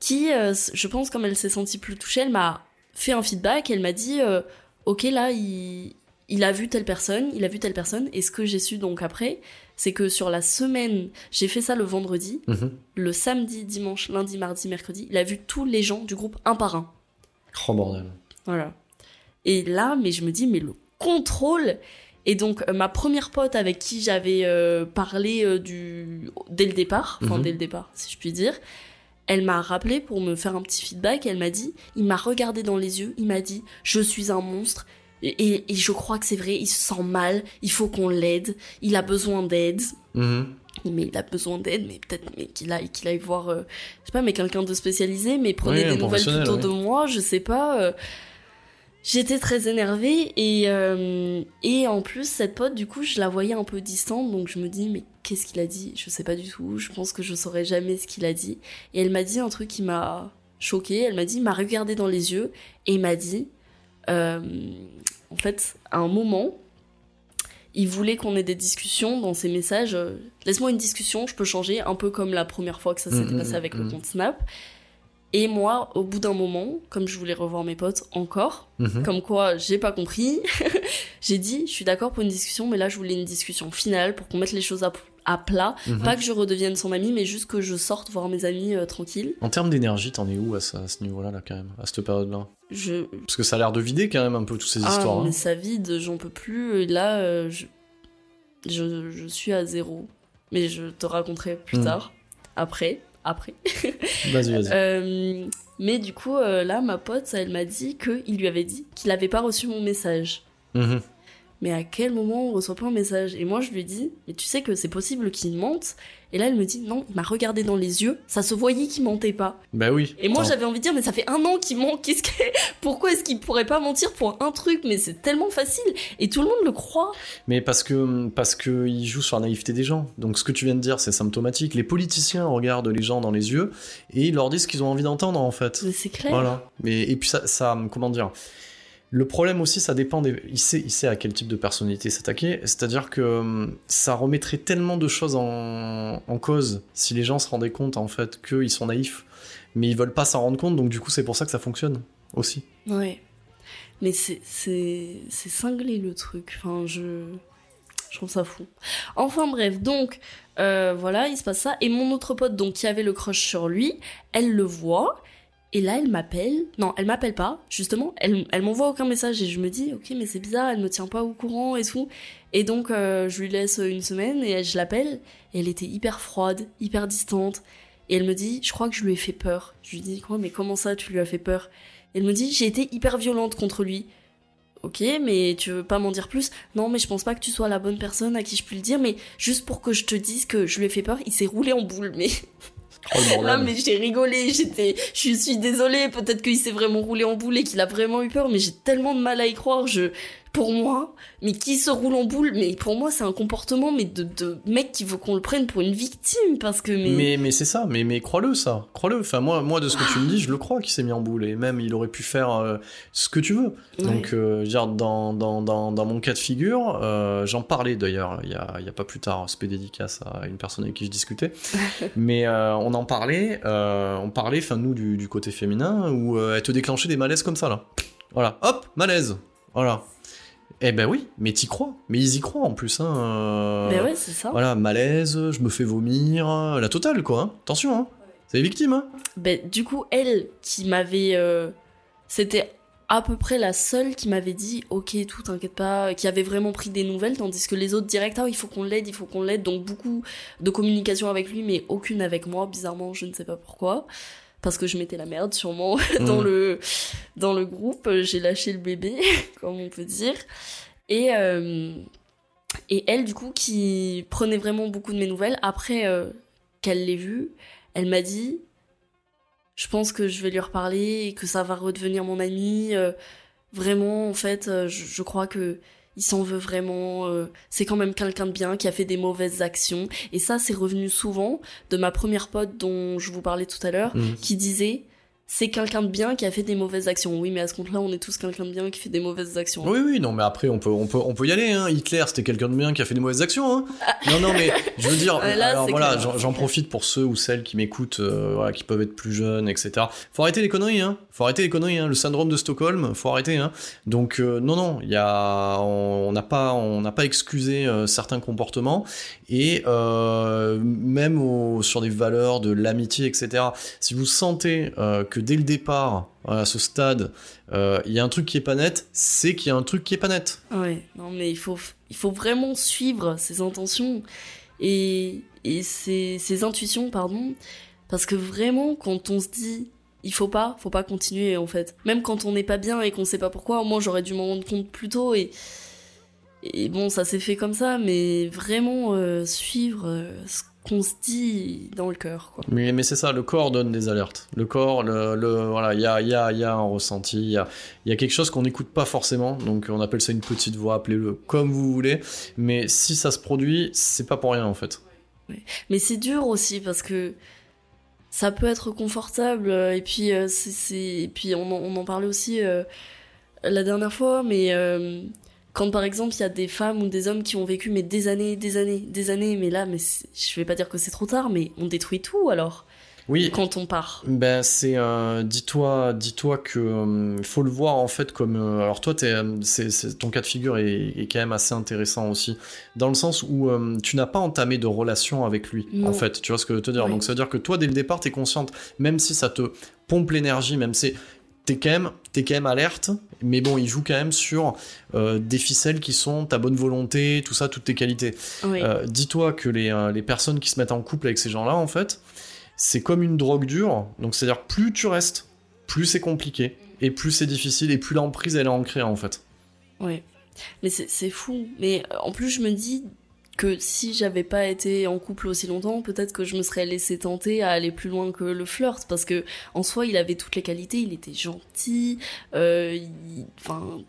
qui, euh, je pense comme elle s'est sentie plus touchée, elle m'a fait un feedback. Elle m'a dit, euh, ok là il il a vu telle personne, il a vu telle personne. Et ce que j'ai su donc après, c'est que sur la semaine, j'ai fait ça le vendredi,
Mhm.
le samedi, dimanche, lundi, mardi, mercredi, il a vu tous les gens du groupe un par un.
Oh bordel.
Voilà. Et là, mais je me dis, mais le contrôle. Et donc, euh, ma première pote avec qui j'avais euh, parlé euh, du dès le départ, enfin
Mhm.
dès le départ, si je puis dire, elle m'a rappelé pour me faire un petit feedback. Elle m'a dit, il m'a regardé dans les yeux, il m'a dit, je suis un monstre. Et, je crois que c'est vrai, il se sent mal, il faut qu'on l'aide, il a besoin d'aide.
Mhm.
Mais il a besoin d'aide, mais peut-être mais qu'il aille, qu'il aille voir, euh, je sais pas, mais quelqu'un de spécialisé, mais prenez
Oui,
des nouvelles plutôt
ouais.
de moi, je sais pas. euh, J'étais très énervée et, euh, et en plus, cette pote, du coup, je la voyais un peu distante, donc je me dis, mais qu'est-ce qu'il a dit? Je sais pas du tout, je pense que je saurais jamais ce qu'il a dit. Et elle m'a dit un truc qui m'a choquée, elle m'a dit, m'a regardé dans les yeux et m'a dit, euh, en fait, à un moment, il voulait qu'on ait des discussions dans ses messages. Laisse-moi une discussion, je peux changer, un peu comme la première fois que ça s'était
Mhm,
passé avec
mhm.
le compte Snap. Et moi, au bout d'un moment, comme je voulais revoir mes potes encore,
Mhm.
comme quoi j'ai pas compris, j'ai dit, je suis d'accord pour une discussion, mais là je voulais une discussion finale pour qu'on mette les choses à, à plat.
Mhm.
Pas que je redevienne son ami, mais juste que je sorte voir mes amis euh, tranquilles.
En termes d'énergie, t'en es où à ce, niveau-là, là, quand même, à cette période-là?
Je,
Parce que ça a l'air de vider quand même un peu toutes ces
Ah,
histoires.
mais
hein.
ça vide, j'en peux plus. Et là, euh, je, je, je suis à zéro. Mais je te raconterai plus
Mm.
tard. Après. Après.
Vas-y, vas-y.
Euh, mais du coup, euh, là, ma pote, elle m'a dit qu'il lui avait dit qu'il avait pas reçu mon message.
Mhm.
Mais à quel moment on reçoit pas un message? Et moi, je lui dis, mais tu sais que c'est possible qu'il mente. Et là, elle me dit, non, il m'a regardé dans les yeux. Ça se voyait qu'il mentait pas.
Bah oui.
Et moi, j'avais envie de dire, mais ça fait un an qu'il ment. Qu'est-ce que... Pourquoi est-ce qu'il pourrait pas mentir pour un truc? Mais c'est tellement facile. Et tout le monde le croit.
Mais parce que parce que il joue sur la naïveté des gens. Donc ce que tu viens de dire, c'est symptomatique. Les politiciens regardent les gens dans les yeux et ils leur disent ce qu'ils ont envie d'entendre en fait.
Mais c'est clair.
Voilà. Mais et puis ça, ça, comment dire? Le problème aussi, ça dépend des. Il sait, il sait à quel type de personnalité s'attaquer. C'est-à-dire que hum, ça remettrait tellement de choses en, cause si les gens se rendaient compte en fait qu'ils sont naïfs, mais ils veulent pas s'en rendre compte. Donc du coup, c'est pour ça que ça fonctionne aussi.
Ouais. Mais c'est cinglé le truc. Enfin, je. Je trouve ça fou. Enfin bref, donc euh, voilà, il se passe ça. Et mon autre pote, donc qui avait le crush sur lui, elle le voit. Et là, elle m'appelle. Non, elle m'appelle pas, justement. Elle, m'envoie aucun message et je me dis, ok, mais c'est bizarre, elle me tient pas au courant et tout. Et donc, euh, je lui laisse une semaine et je l'appelle. Elle était hyper froide, hyper distante. Et elle me dit, je crois que je lui ai fait peur. Je lui dis, quoi, mais comment ça, tu lui as fait peur? Elle me dit, j'ai été hyper violente contre lui. Ok, mais tu veux pas m'en dire plus? Non, mais je pense pas que tu sois la bonne personne à qui je puis le dire, mais juste pour que je te dise que je lui ai fait peur, il s'est roulé en boule, mais...
Oh.
Là, mais j'ai rigolé, j'étais, je suis désolée, peut-être qu'il s'est vraiment roulé en boule et qu'il a vraiment eu peur, mais j'ai tellement de mal à y croire, je, pour moi, mais qui se roule en boule, mais pour moi, c'est un comportement, mais de, de mec qui veut qu'on le prenne pour une victime, parce que, mais,
Mais, mais c'est ça, mais, mais crois-le ça, crois-le. Enfin, moi, moi, de ce que tu me dis, je le crois qu'il s'est mis en boule et même il aurait pu faire euh, ce que tu veux.
Ouais.
Donc, euh, dans, dans, dans, dans mon cas de figure, euh, j'en parlais d'ailleurs, il y a, il y a pas plus tard, spé dédicace à une personne avec qui je discutais, mais euh, on en parlait, on parlait, enfin, nous, du, du côté féminin, où elle te déclenchait des malaises comme ça, là. Voilà, hop, malaise, voilà. Eh ben oui, mais t'y crois, mais ils y croient en plus, hein. euh,
mais ouais, c'est ça.
voilà, malaise, je me fais vomir, la totale quoi. hein. Attention, hein. C'est les victimes. Hein.
Ben, du coup, elle qui m'avait. euh, C'était à peu près la seule qui m'avait dit ok tout t'inquiète pas qui avait vraiment pris des nouvelles tandis que les autres direct ah il faut qu'on l'aide il faut qu'on l'aide donc beaucoup de communication avec lui mais aucune avec moi bizarrement je ne sais pas pourquoi parce que je mettais la merde sûrement dans
Mm.
le dans le groupe j'ai lâché le bébé comme on peut dire et euh, et elle du coup qui prenait vraiment beaucoup de mes nouvelles après euh, qu'elle l'ait vu elle m'a dit je pense que je vais lui reparler et que ça va redevenir mon ami. euh, vraiment, en fait, je, je crois que il s'en veut vraiment. euh, c'est quand même quelqu'un de bien qui a fait des mauvaises actions. Et ça, c'est revenu souvent de ma première pote dont je vous parlais tout à l'heure,
Mhm.
qui disait c'est quelqu'un de bien qui a fait des mauvaises actions. Oui, mais à ce compte-là, on est tous quelqu'un de bien qui fait des mauvaises actions.
Oui, oui, non, mais après, on peut, on peut, on peut y aller. Hein. Hitler, c'était quelqu'un de bien qui a fait des mauvaises actions. Hein. Non, non, mais je veux dire,
là,
alors voilà, j'en profite pour ceux ou celles qui m'écoutent, euh, voilà, qui peuvent être plus jeunes, etc. Faut arrêter les conneries, hein. Faut arrêter les conneries, hein. Le syndrome de Stockholm, faut arrêter, hein. Donc, euh, non, non, y a, on n'a pas, pas excusé euh, certains comportements et euh, même sur des valeurs de l'amitié, etc. Si vous sentez euh, que dès le départ, à ce stade, il y a un truc qui est pas net, c'est qu'il y a un truc qui est pas net.
Ouais, non mais il faut, il faut vraiment suivre ses intentions et, et ses, ses intuitions, pardon, parce que vraiment quand on se dit il faut pas, faut pas continuer en fait. Même quand on n'est pas bien et qu'on sait pas pourquoi, moi j'aurais dû m'en rendre compte plus tôt et, et bon ça s'est fait comme ça, mais vraiment euh, suivre euh, ce qu'on se dit dans le cœur quoi.
Mais, mais c'est ça, le corps donne des alertes. Le corps, le, le- voilà, il y a, y, a, il y a un ressenti, il y a, y a quelque chose qu'on n'écoute pas forcément, donc on appelle ça une petite voix, appelez-le comme vous voulez, mais si ça se produit, c'est pas pour rien en fait.
Mais c'est dur aussi parce que ça peut être confortable euh, et puis euh, et puis on en, on parlait aussi euh, la dernière fois mais quand par exemple il y a des femmes ou des hommes qui ont vécu mais des années des années des années mais là mais je vais pas dire que c'est trop tard mais on détruit tout alors
Oui,
quand on part.
Ben c'est euh, dis-toi dis-toi que euh, faut le voir en fait comme euh, alors toi t'es, c'est, c'est- ton cas de figure est, est quand même assez intéressant aussi. Dans le sens où tu n'as pas entamé de relation avec lui
Non.
en fait. Tu vois ce que je veux te dire?
Oui.
donc ça veut dire que toi dès le départ t'es consciente même si ça te pompe l'énergie même si t'es quand même t'es quand même alerte mais bon il joue quand même sur euh, des ficelles qui sont ta bonne volonté tout ça toutes tes qualités.
Oui.
Euh, dis-toi que les, euh, les personnes qui se mettent en couple avec ces gens-là, en fait, c'est comme une drogue dure. Donc, c'est-à-dire, plus tu restes, plus c'est compliqué, et plus c'est difficile, et plus l'emprise, elle est ancrée, en fait.
Ouais. Mais c'est fou. Mais euh, en plus, je me dis que si j'avais pas été en couple aussi longtemps, peut-être que je me serais laissé tenter à aller plus loin que le flirt. Parce que, en soi, il avait toutes les qualités. Il était gentil. Euh, Enfin.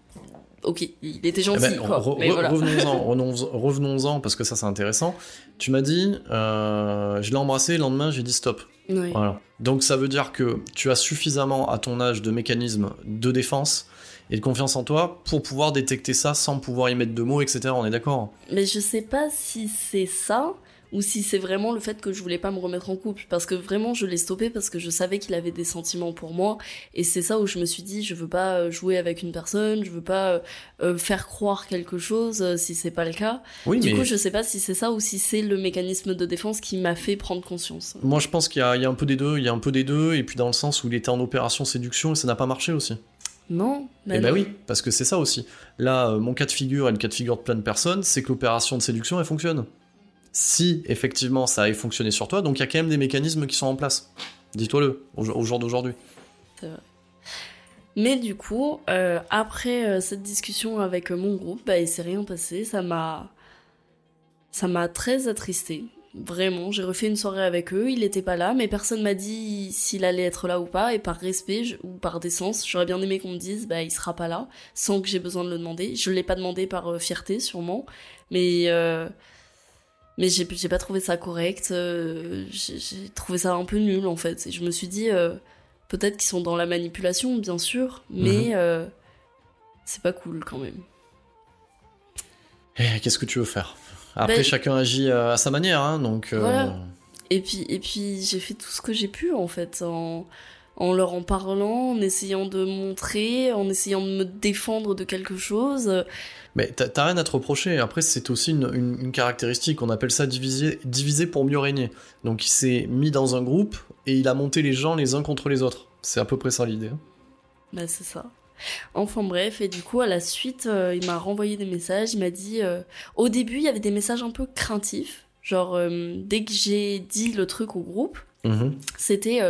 Ok, il était
Eh
gentil,
ben,
quoi.
re-
Mais
re-
voilà.
Revenons-en, revenons- revenons-en, parce que ça, c'est intéressant. Tu m'as dit, euh, je l'ai embrassé, le lendemain, j'ai dit stop. Voilà. Donc, ça veut dire que tu as suffisamment, à ton âge, de mécanismes de défense et de confiance en toi pour pouvoir détecter ça sans pouvoir y mettre de mots, etc. On est d'accord?
Mais je sais pas si c'est ça ou si c'est vraiment le fait que je voulais pas me remettre en couple parce que vraiment je l'ai stoppé parce que je savais qu'il avait des sentiments pour moi et c'est ça où je me suis dit je veux pas euh, jouer avec une personne je veux pas euh, euh, faire croire quelque chose euh, si c'est pas le cas
Oui,
du
mais...
coup je sais pas si c'est ça ou si c'est le mécanisme de défense qui m'a fait prendre conscience
Moi, je pense qu'il y, y a un peu des deux. Il y a un peu des deux, et puis dans le sens où il était en opération séduction et ça n'a pas marché aussi.
non
Eh ben oui, parce que c'est ça aussi. Là, mon cas de figure et le cas de figure de plein de personnes, c'est que l'opération de séduction, elle fonctionne. Si effectivement ça a fonctionné sur toi, donc il y a quand même des mécanismes qui sont en place. Dis-toi-le, au, jour d'aujourd'hui.
Mais du coup, euh, après euh, cette discussion avec euh, mon groupe, bah, il s'est rien passé. Ça m'a, ça m'a très attristée. Vraiment, j'ai refait une soirée avec eux. Il était pas là, mais personne m'a dit s'il allait être là ou pas. Et par respect ou par décence, j'aurais bien aimé qu'on me dise, bah, il sera pas là, sans que j'ai besoin de le demander. Je l'ai pas demandé par fierté, sûrement, mais mais j'ai j'ai pas trouvé ça correct. euh, j'ai trouvé ça un peu nul en fait. Et je me suis dit. euh, Peut-être qu'ils sont dans la manipulation, bien sûr, mais
Mhm.
euh, c'est pas cool quand même.
Eh, Qu'est-ce que tu veux faire? Après,
Ben-
chacun agit à sa manière, hein, donc.
Voilà. Et puis, et puis j'ai fait tout ce que j'ai pu en fait, en, en leur en parlant, en essayant de montrer, en essayant de me défendre de quelque chose.
Mais t'as rien à te reprocher. Après, c'est aussi une, une- une caractéristique. On appelle ça diviser, diviser pour mieux régner. Donc, il s'est mis dans un groupe et il a monté les gens les uns contre les autres. C'est à peu près ça l'idée.
Bah c'est ça. Enfin bref, et du coup, à la suite, euh, il m'a renvoyé des messages. Il m'a dit. euh, au début, il y avait des messages un peu craintifs. Genre, euh, dès que j'ai dit le truc au groupe,
Mhm.
c'était.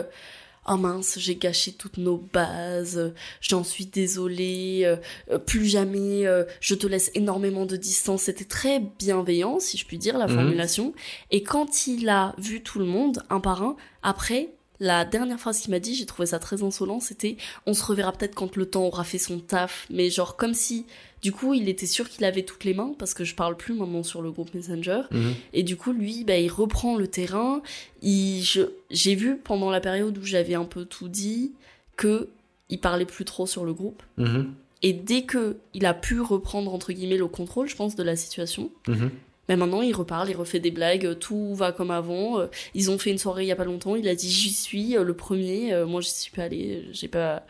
Oh mince, j'ai gâché toutes nos bases, j'en suis désolée, euh, euh, plus jamais, euh, je te laisse énormément de distance. C'était très bienveillant, si je puis dire, la
Mhm.
formulation. Et quand il a vu tout le monde, un par un, après, la dernière phrase qu'il m'a dit, j'ai trouvé ça très insolent, c'était on se reverra peut-être quand le temps aura fait son taf, mais genre comme si, du coup, il était sûr qu'il avait toutes les mains, parce que je parle plus maintenant sur le groupe Messenger.
Mhm.
Et du coup, lui, bah, il reprend le terrain. Il, je, j'ai vu pendant la période où j'avais un peu tout dit que il parlait plus trop sur le groupe.
Mhm.
Et dès que il a pu reprendre entre guillemets le contrôle, je pense, de la situation,
Mhm.
Mais maintenant il reparle, il refait des blagues, tout va comme avant. Euh, Ils ont fait une soirée il y a pas longtemps. Il a dit j'y suis euh, le premier. Euh, Moi, j'y suis pas allée. J'ai pas,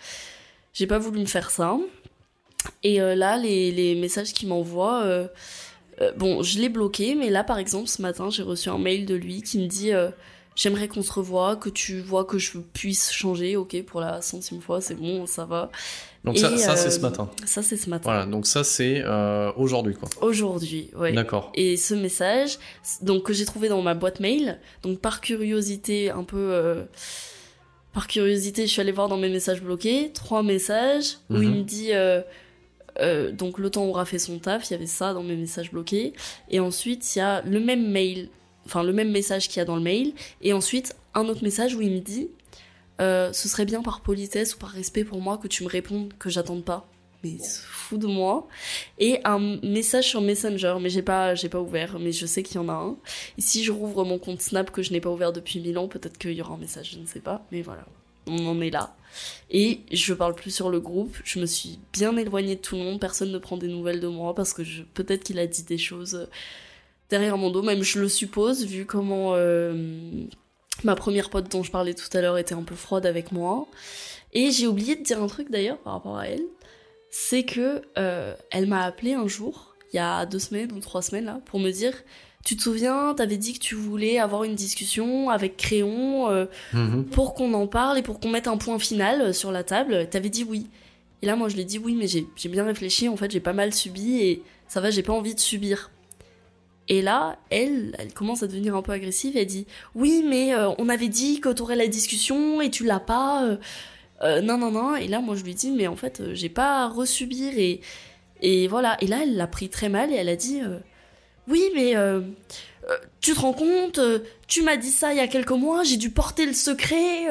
j'ai pas voulu me faire ça. Et euh, là, les, messages qu'il m'envoie, euh, euh, bon, je l'ai bloqué, mais là, par exemple, ce matin, j'ai reçu un mail de lui qui me dit euh, J'aimerais qu'on se revoie, que tu vois que je puisse changer, ok, pour la centième fois, c'est bon, ça va.
Donc ça,
Et,
ça c'est
euh,
ce matin.
Ça, c'est ce matin.
Voilà, donc ça c'est euh, aujourd'hui quoi.
Aujourd'hui, ouais.
D'accord.
Et ce message, donc que j'ai trouvé dans ma boîte mail, donc par curiosité, un peu, euh, par curiosité, je suis allée voir dans mes messages bloqués, trois messages où il
Mhm.
me dit, euh, euh, donc le temps aura fait son taf, il y avait ça dans mes messages bloqués, et ensuite il y a le même mail, enfin le même message qu'il y a dans le mail, et ensuite un autre message où il me dit, euh, ce serait bien par politesse ou par respect pour moi que tu me répondes que j'attende pas. Mais fou de moi. Et un message sur Messenger, mais j'ai pas, j'ai pas ouvert, mais je sais qu'il y en a un. Et si je rouvre mon compte Snap que je n'ai pas ouvert depuis mille ans, peut-être qu'il y aura un message, je ne sais pas, mais voilà, on en est là. Et je parle plus sur le groupe, je me suis bien éloignée de tout le monde, personne ne prend des nouvelles de moi parce que je, peut-être qu'il a dit des choses derrière mon dos, même je le suppose, vu comment euh, ma première pote dont je parlais tout à l'heure était un peu froide avec moi. Et j'ai oublié de dire un truc d'ailleurs par rapport à elle c'est que euh, elle m'a appelé un jour, il y a deux semaines ou trois semaines là, pour me dire Tu te souviens, t'avais dit que tu voulais avoir une discussion avec Créon euh,
Mhm.
pour qu'on en parle et pour qu'on mette un point final euh, sur la table. T'avais dit oui. Et là, moi, je lui ai dit oui, mais j'ai bien réfléchi. En fait, j'ai pas mal subi et ça va, j'ai pas envie de subir. Et là, elle, elle commence à devenir un peu agressive. Elle dit oui, mais euh, on avait dit que t'aurais la discussion et tu l'as pas. euh, euh, non, non, non. Et là, moi, je lui dis mais en fait, j'ai pas à resubir et et voilà. Et là, elle l'a pris très mal et elle a dit oui, mais tu te rends compte, tu m'as dit ça il y a quelques mois, j'ai dû porter le secret.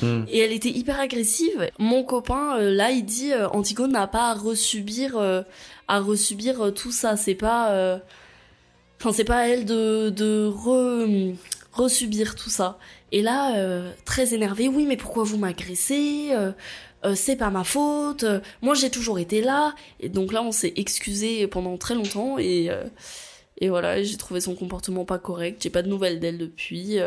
Mhm.
et elle était hyper agressive. Mon copain, là, il dit Antigone n'a pas à resubir, à resubir tout ça. C'est pas, enfin, c'est pas à elle de de re, resubir tout ça. Et là, euh, très énervée, oui, mais pourquoi vous m'agressez? Euh, euh, C'est pas ma faute. euh, moi, j'ai toujours été là. Et donc là, on s'est excusé pendant très longtemps et euh, et voilà, j'ai trouvé son comportement pas correct. J'ai pas de nouvelles d'elle depuis.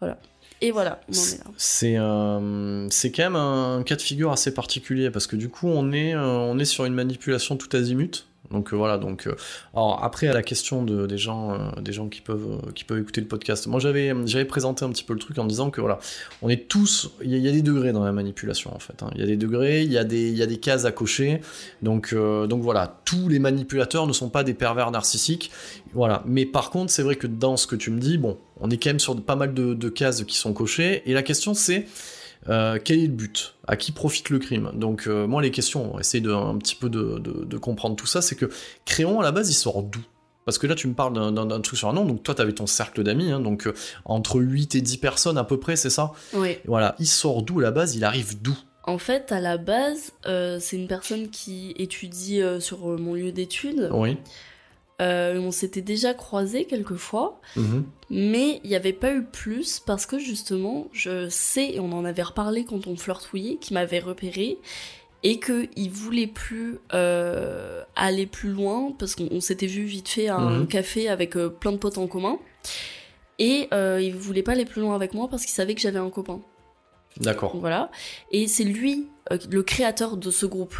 voilà. Et voilà, on en est là.
C'est euh, c'est quand même un cas de figure assez particulier parce que du coup on est euh, on est sur une manipulation tout azimut. Donc euh, voilà donc euh, alors après à la question de, des gens euh, des gens qui peuvent qui peuvent écouter le podcast. Moi j'avais j'avais présenté un petit peu le truc en disant que voilà on est tous il y, a- des degrés dans la manipulation en fait. hein. Il y a des degrés il y a des il y a des cases à cocher. Donc donc voilà tous les manipulateurs ne sont pas des pervers narcissiques. Voilà mais par contre c'est vrai que dans ce que tu me dis bon on est quand même sur pas mal de, de cases qui sont cochées et la question c'est euh, quel est le but? À qui profite le crime? Donc euh, moi les questions, on va essayer de, un petit peu de, de- de comprendre tout ça, c'est que Créon à la base il sort d'où? Parce que là, tu me parles d'un- truc sur un nom, donc toi, tu avais ton cercle d'amis, hein, donc euh, entre 8 et 10 personnes à peu près, c'est ça?
Oui.
Voilà, il sort d'où à la base? Il arrive d'où?
En fait, à la base, c'est une personne qui étudie sur mon lieu d'études.
Oui.
Euh, on s'était déjà croisés quelques fois,
Mhm.
mais il n'y avait pas eu plus parce que justement, je sais, et on en avait reparlé quand on flirtouillait, qu'il m'avait repéré et qu'il voulait plus euh, aller plus loin parce qu'on on s'était vu vite fait à un
Mhm.
café avec euh, plein de potes en commun. Et il voulait pas aller plus loin avec moi parce qu'il savait que j'avais un copain.
D'accord.
Voilà. Et c'est lui, le créateur de ce groupe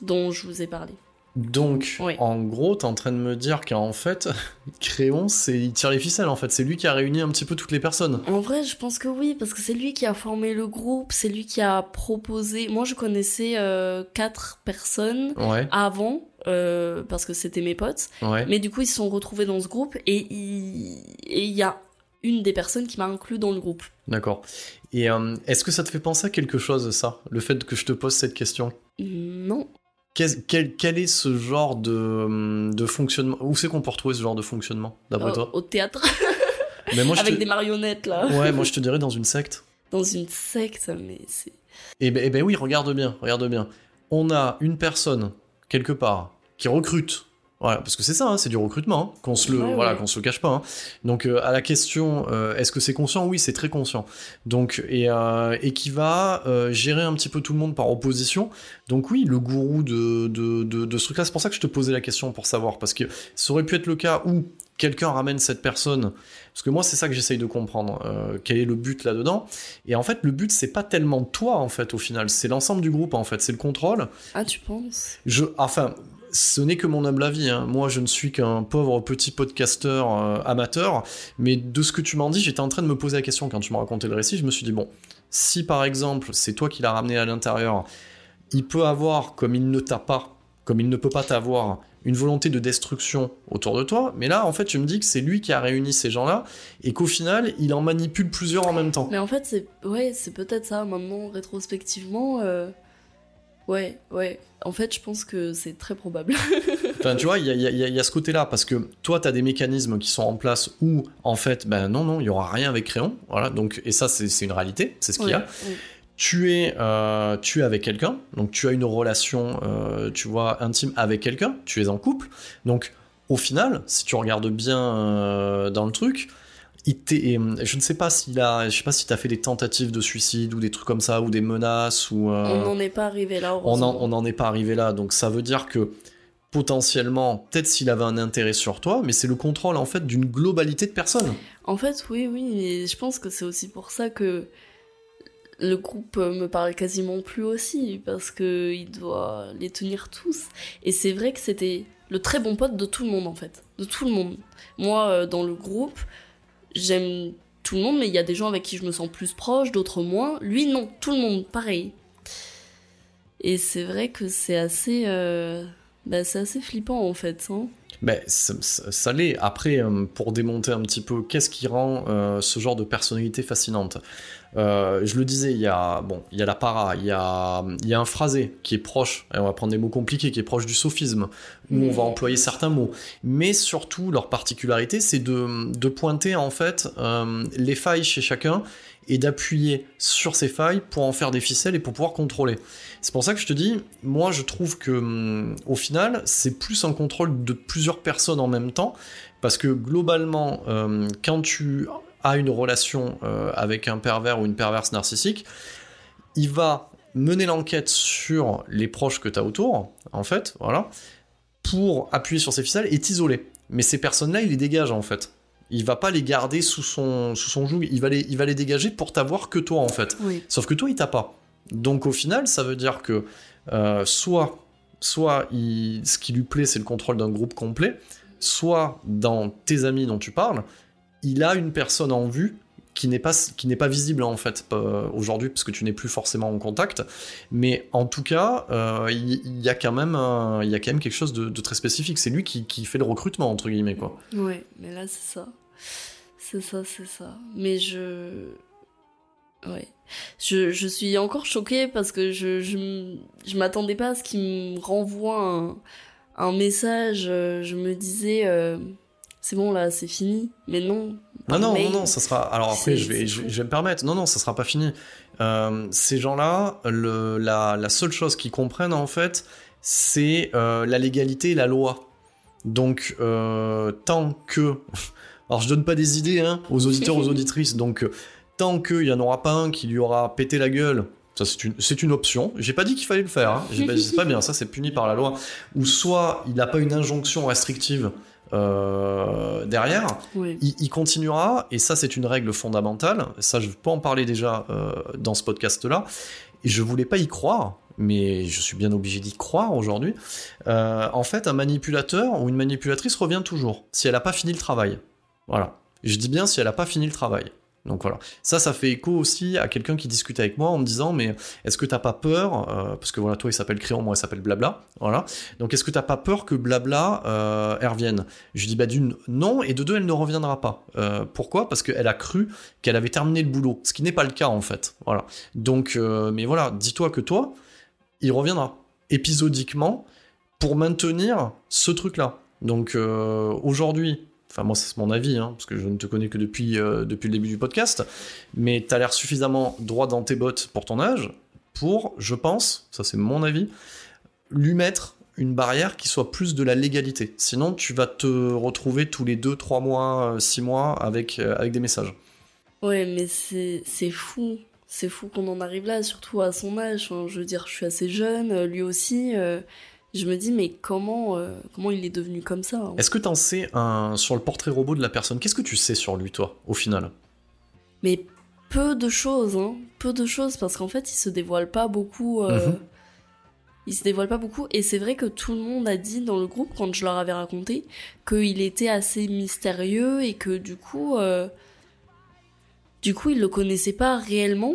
dont je vous ai parlé.
Donc,
Oui.
en gros, t'es en train de me dire qu'en fait, Créon, c'est il tire les ficelles, en fait. C'est lui qui a réuni un petit peu toutes les personnes.
En vrai, je pense que oui, parce que c'est lui qui a formé le groupe, c'est lui qui a proposé. Moi, je connaissais euh, quatre personnes
Ouais,
avant, euh, parce que c'était mes potes.
ouais.
Mais du coup, ils se sont retrouvés dans ce groupe et il et y a une des personnes qui m'a inclus dans le groupe.
D'accord. Et euh, est-ce que ça te fait penser à quelque chose, ça? Le fait que je te pose cette question?
Non.
Quel, quel est ce genre de, de fonctionnement Où c'est qu'on peut retrouver ce genre de fonctionnement, d'après
Euh,
toi
au théâtre,
Mais moi, je
avec
te...
des marionnettes là.
Ouais, moi je te dirais dans une secte.
Dans une secte, mais c'est.
Eh ben, eh ben oui, regarde bien, regarde bien. On a une personne, quelque part, qui recrute. Voilà, parce que c'est ça, hein, c'est du recrutement, hein, qu'on se le,
Ouais,
voilà,
ouais.
qu'on se le cache pas. hein. Donc euh, à la question, euh, est-ce que c'est conscient? Oui, c'est très conscient. Donc et, euh, et qui va gérer un petit peu tout le monde par opposition. Donc oui, le gourou de de, de, de ce truc-là. C'est pour ça que je te posais la question pour savoir, parce que ça aurait pu être le cas où quelqu'un ramène cette personne. Parce que moi, c'est ça que j'essaye de comprendre. euh, quel est le but là-dedans Et en fait, le but, c'est pas tellement toi, en fait, au final. C'est l'ensemble du groupe, en fait. C'est le contrôle.
Ah, tu penses?
Je, enfin, ce n'est que mon humble avis. hein. Moi, je ne suis qu'un pauvre petit podcasteur euh, amateur. Mais de ce que tu m'en dis, j'étais en train de me poser la question quand tu m'as raconté le récit. Je me suis dit, bon, si par exemple, c'est toi qui l'as ramené à l'intérieur, il peut avoir, comme il ne t'a pas, comme il ne peut pas t'avoir, une volonté de destruction autour de toi. Mais là, en fait, tu me dis que c'est lui qui a réuni ces gens-là et qu'au final, il en manipule plusieurs en même temps.
Mais en fait, c'est ouais, peut-être ça. Maintenant, rétrospectivement, euh, ouais, ouais. En fait, je pense que c'est très probable.
Enfin, tu vois, il y a, y y ce côté-là, parce que toi, tu as des mécanismes qui sont en place où, en fait, ben non, non, il y aura rien avec Créon. Voilà, donc, et ça, c'est une réalité, c'est ce qu'il y a.
Ouais.
Tu es, euh, tu es avec quelqu'un, donc tu as une relation, euh, tu vois, intime avec quelqu'un, tu es en couple. Donc, au final, si tu regardes bien euh, dans le truc, et, je ne sais pas s'il a, je sais pas si t'as fait des tentatives de suicide ou des trucs comme ça, ou des menaces, ou. euh,
On n'en est pas arrivé là.
on n'en est pas arrivé là, donc ça veut dire que potentiellement, peut-être s'il avait un intérêt sur toi, mais c'est le contrôle en fait d'une globalité de personnes.
En fait, oui, oui, mais je pense que c'est aussi pour ça que le groupe me parle quasiment plus aussi, parce que il doit les tenir tous. Et c'est vrai que c'était le très bon pote de tout le monde, en fait. De tout le monde. Moi, euh, dans le groupe, j'aime tout le monde, mais il y a des gens avec qui je me sens plus proche, d'autres moins. Lui, non, tout le monde, pareil. Et c'est vrai que c'est assez... euh, Bah, c'est assez flippant, en fait. Hein.
Ben, ça, l'est. Après, euh, pour démonter un petit peu, qu'est-ce qui rend euh, ce genre de personnalité fascinante? Euh, Je le disais, il y a, bon, il y a la para, il y a, il y a un phrasé qui est proche, et on va prendre des mots compliqués, qui est proche du sophisme, où on va employer certains mots. Mais surtout, leur particularité, c'est de, de pointer en fait euh, les failles chez chacun et d'appuyer sur ces failles pour en faire des ficelles et pour pouvoir contrôler. C'est pour ça que je te dis, moi je trouve que hum, au final, c'est plus un contrôle de plusieurs personnes en même temps, parce que globalement, euh, quand tu as une relation euh, avec un pervers ou une perverse narcissique, il va mener l'enquête sur les proches que tu as autour, en fait, voilà, pour appuyer sur ces ficelles et t'isoler. Mais ces personnes-là, il les dégage en fait. Il va pas les garder sous son, sous son joug, il va, les, il va les dégager pour t'avoir que toi en fait.
Oui.
Sauf que toi, il t'a pas. Donc au final, ça veut dire que euh, soit, soit il- ce qui lui plaît, c'est le contrôle d'un groupe complet, soit dans tes amis dont tu parles, il a une personne en vue qui n'est pas, qui n'est pas visible en fait euh, aujourd'hui, parce que tu n'es plus forcément en contact. Mais en tout cas, euh, il y, a quand même il y a quand même quelque chose de, très spécifique. C'est lui qui, qui fait le recrutement, entre guillemets. Quoi.
Ouais, mais là, c'est ça. C'est ça, c'est ça. Mais je. Ouais. Je, je suis encore choquée parce que je, je, je m'attendais pas à ce qu'il me renvoie un, un message. euh, Je me disais, c'est bon là, c'est fini. Mais non.
Non, non, non, ça sera. Alors après, je vais, je, vais-
fou.
je vais me permettre. Non, non, ça sera pas fini. Euh, ces gens-là, la, la seule chose qu'ils comprennent en fait, c'est euh, la légalité et la loi. Donc, euh, tant que. Alors, je donne pas des idées hein, aux auditeurs, aux auditrices. Donc, tant qu'il y en aura pas un qui lui aura pété la gueule. Ça, c'est une, une option. J'ai pas dit qu'il fallait le faire. Hein. J'ai pas- C'est pas bien. Ça, c'est puni par la loi. Ou soit il n'a pas une injonction restrictive euh, derrière il continuera, et ça c'est une règle fondamentale, ça je peux en parler déjà euh, dans ce podcast-là, et je voulais pas y croire, mais je suis bien obligé d'y croire aujourd'hui. Euh, en fait, un manipulateur ou une manipulatrice revient toujours si elle n'a pas fini le travail. Voilà. Je dis bien si elle n'a pas fini le travail. Donc voilà. Ça, ça fait écho aussi à quelqu'un qui discute avec moi en me disant mais est-ce que t'as pas peur euh, parce que voilà toi il s'appelle Créon, moi il s'appelle Blabla, voilà. Donc est-ce que t'as pas peur que Blabla euh, elle revienne? Je dis bah d'une non et de deux elle ne reviendra pas. Euh, pourquoi? Parce qu'elle a cru qu'elle avait terminé le boulot, ce qui n'est pas le cas en fait. Voilà. Donc euh, mais voilà, dis-toi que toi il reviendra épisodiquement pour maintenir ce truc là. Donc euh, aujourd'hui Enfin, moi, c'est mon avis, hein, parce que je ne te connais que depuis, euh, depuis le début du podcast. Mais tu as l'air suffisamment droit dans tes bottes pour ton âge, pour, je pense, ça c'est mon avis, lui mettre une barrière qui soit plus de la légalité. Sinon, tu vas te retrouver tous les 2, 3 mois, 6 mois avec, euh, avec des messages.
Ouais, mais c'est fou. C'est fou qu'on en arrive là, surtout à son âge. Je veux dire, je suis assez jeune, euh, lui aussi. euh, je me dis, mais comment, euh, comment il est devenu comme ça hein
Est-ce que tu en sais un, sur le portrait robot de la personne? Qu'est-ce que tu sais sur lui, toi, au final?
Mais peu de choses, hein. Peu de choses, parce qu'en fait, il se dévoile pas beaucoup. euh,
Mhm.
Il se dévoile pas beaucoup. Et c'est vrai que tout le monde a dit dans le groupe, quand je leur avais raconté, qu'il était assez mystérieux et que du coup. euh, Du coup, ils le connaissaient pas réellement.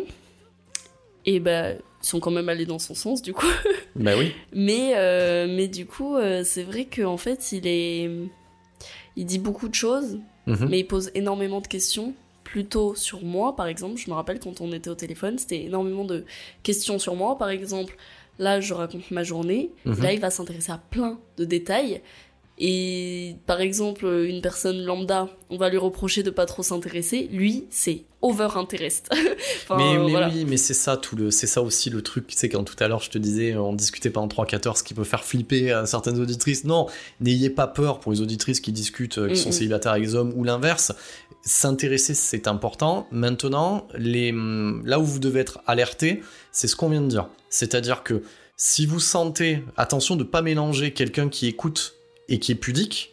Et bah, ils sont quand même allés dans son sens, du coup.
Bah oui.
Mais, euh, mais du coup, euh, c'est vrai qu'en fait, il est. Il dit beaucoup de choses,
Mhm.
mais il pose énormément de questions, plutôt sur moi, par exemple. Je me rappelle quand on était au téléphone, c'était énormément de questions sur moi. Par exemple, là, je raconte ma journée.
Mhm.
Là, il va s'intéresser à plein de détails. Et par exemple, une personne lambda, on va lui reprocher de pas trop s'intéresser. Lui, c'est over interest. enfin,
mais, mais
voilà.
oui, mais c'est ça tout le, c'est ça aussi le truc. Sais quand tout à l'heure je te disais, on discutait pas en 3-14, ce qui peut faire flipper à certaines auditrices. Non, n'ayez pas peur pour les auditrices qui discutent, euh, qui sont
Mm, mm.
célibataires avec des hommes ou l'inverse. S'intéresser, c'est important. Maintenant, les, hum, là où vous devez être alerté, c'est ce qu'on vient de dire. C'est-à-dire que si vous sentez, attention de pas mélanger quelqu'un qui écoute et qui est pudique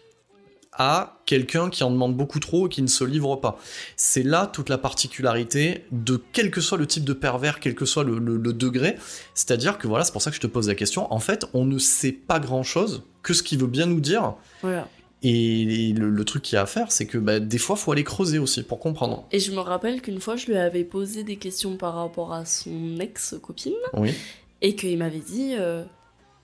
à quelqu'un qui en demande beaucoup trop et qui ne se livre pas. C'est là toute la particularité de quel que soit le type de pervers, quel que soit le, le- le degré. C'est-à-dire que voilà, c'est pour ça que je te pose la question. En fait, on ne sait pas grand-chose que ce qu'il veut bien nous dire.
Voilà.
Et le, le truc qu'il y a à faire, c'est que bah, des fois, faut aller creuser aussi pour comprendre.
Et je me rappelle qu'une fois, je lui avais posé des questions par rapport à son ex-copine,
Oui.
et qu'il m'avait dit euh,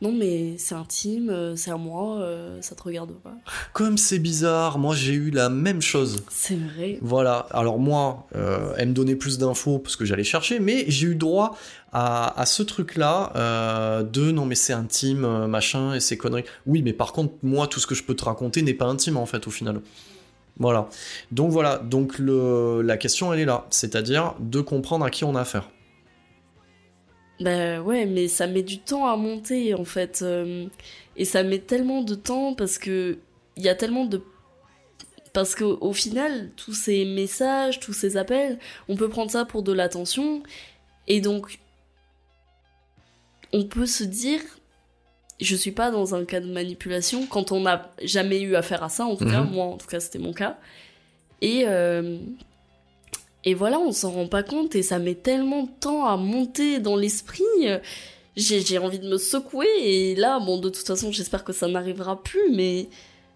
Non, mais c'est intime, euh, c'est à moi, euh, ça te regarde pas.
Comme c'est bizarre, moi j'ai eu la même chose.
C'est vrai.
Voilà, alors moi, euh, elle me donnait plus d'infos parce que j'allais chercher, mais j'ai eu droit à, à ce truc-là euh, de non mais c'est intime, machin, et ces conneries. Oui, mais par contre, moi, tout ce que je peux te raconter n'est pas intime en fait au final. Voilà. Donc voilà, donc le, la question elle est là, c'est-à-dire de comprendre à qui on a affaire.
Bah ouais, mais ça met du temps à monter en fait. euh, et ça met tellement de temps parce que il y a tellement de. Parce qu'au au final, tous ces messages, tous ces appels, on peut prendre ça pour de l'attention. Et donc, on peut se dire, je suis pas dans un cas de manipulation quand on n'a jamais eu affaire à ça, en tout cas,
Mhm.
moi en tout cas c'était mon cas. Et, euh, et voilà, on s'en rend pas compte et ça met tellement de temps à monter dans l'esprit. J'ai envie de me secouer et là, bon, de toute façon, j'espère que ça n'arrivera plus, mais,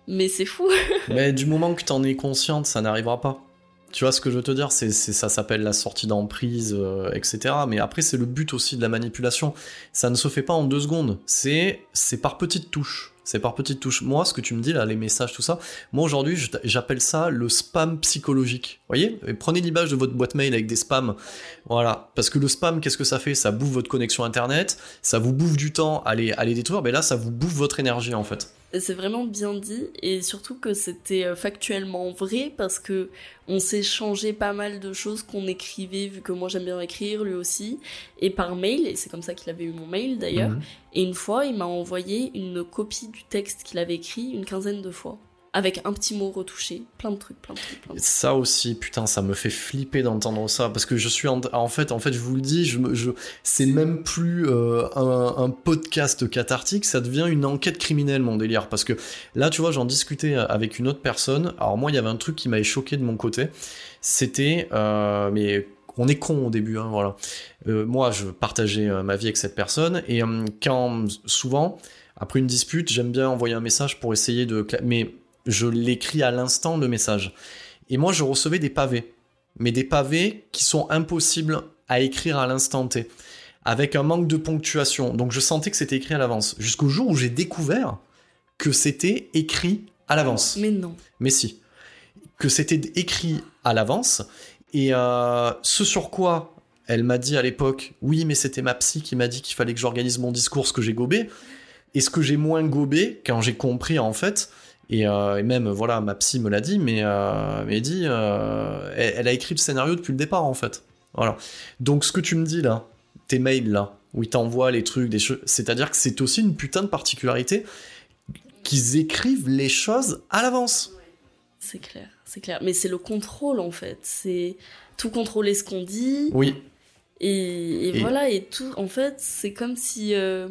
mais c'est fou.
Mais du moment que t'en es consciente, ça n'arrivera pas. Tu vois ce que je veux te dire? C'est- Ça s'appelle la sortie d'emprise, euh, etc. Mais après, c'est le but aussi de la manipulation. Ça ne se fait pas en deux secondes. C'est, c'est par petites touches. C'est par petites touches. Moi, ce que tu me dis là, les messages, tout ça, moi aujourd'hui, j'appelle ça le spam psychologique. Vous voyez Prenez l'image de votre boîte mail avec des spams. Voilà. Parce que le spam, qu'est-ce que ça fait? Ça bouffe votre connexion internet, ça vous bouffe du temps à les, à les détruire, mais là, ça vous bouffe votre énergie en fait.
C'est vraiment bien dit et surtout que c'était euh, factuellement vrai parce que on s'échangeait pas mal de choses qu'on écrivait vu que moi j'aime bien écrire lui aussi et par mail et c'est comme ça qu'il avait eu mon mail d'ailleurs
Mhm.
et une fois il m'a envoyé une copie du texte qu'il avait écrit une quinzaine de fois avec un petit mot retouché plein de trucs plein de trucs plein de trucs.
Ça aussi, putain, ça me fait flipper d'entendre ça parce que je suis en, fait, en fait, je vous le dis, c'est même plus euh, un, podcast cathartique, ça devient une enquête criminelle mon délire parce que là, tu vois, j'en discutais avec une autre personne. Alors moi, il y avait un truc qui m'avait choqué de mon côté, c'était, euh, mais on est con au début, hein, voilà. Euh, moi, je partageais euh, ma vie avec cette personne, et euh, quand souvent, après une dispute, j'aime bien envoyer un message pour essayer de... Mais je l'écris à l'instant, le message. Et moi, je recevais des pavés. Mais des pavés qui sont impossibles à écrire à l'instant T. Avec un manque de ponctuation. Donc je sentais que c'était écrit à l'avance. Jusqu'au jour où j'ai découvert que c'était écrit à l'avance.
Mais non.
Mais si. Que c'était écrit à l'avance. Et euh, ce sur quoi elle m'a dit à l'époque, oui, mais c'était ma psy qui m'a dit qu'il fallait que j'organise mon discours, ce que j'ai gobé. Et ce que j'ai moins gobé, quand j'ai compris en fait, et, euh, et, même, voilà, ma psy me l'a dit, mais, euh, mais dit, euh, elle, elle, a écrit le scénario depuis le départ, en fait. Voilà. Donc, ce que tu me dis là, tes mails là, où ils t'envoient les trucs, des choses, c'est-à-dire que c'est aussi une putain de particularité qu'ils écrivent les choses à l'avance.
C'est clair, c'est clair. Mais c'est le contrôle, en fait. C'est tout contrôler ce qu'on dit.
Oui.
Et, et, et, voilà, et tout, en fait, c'est comme si euh,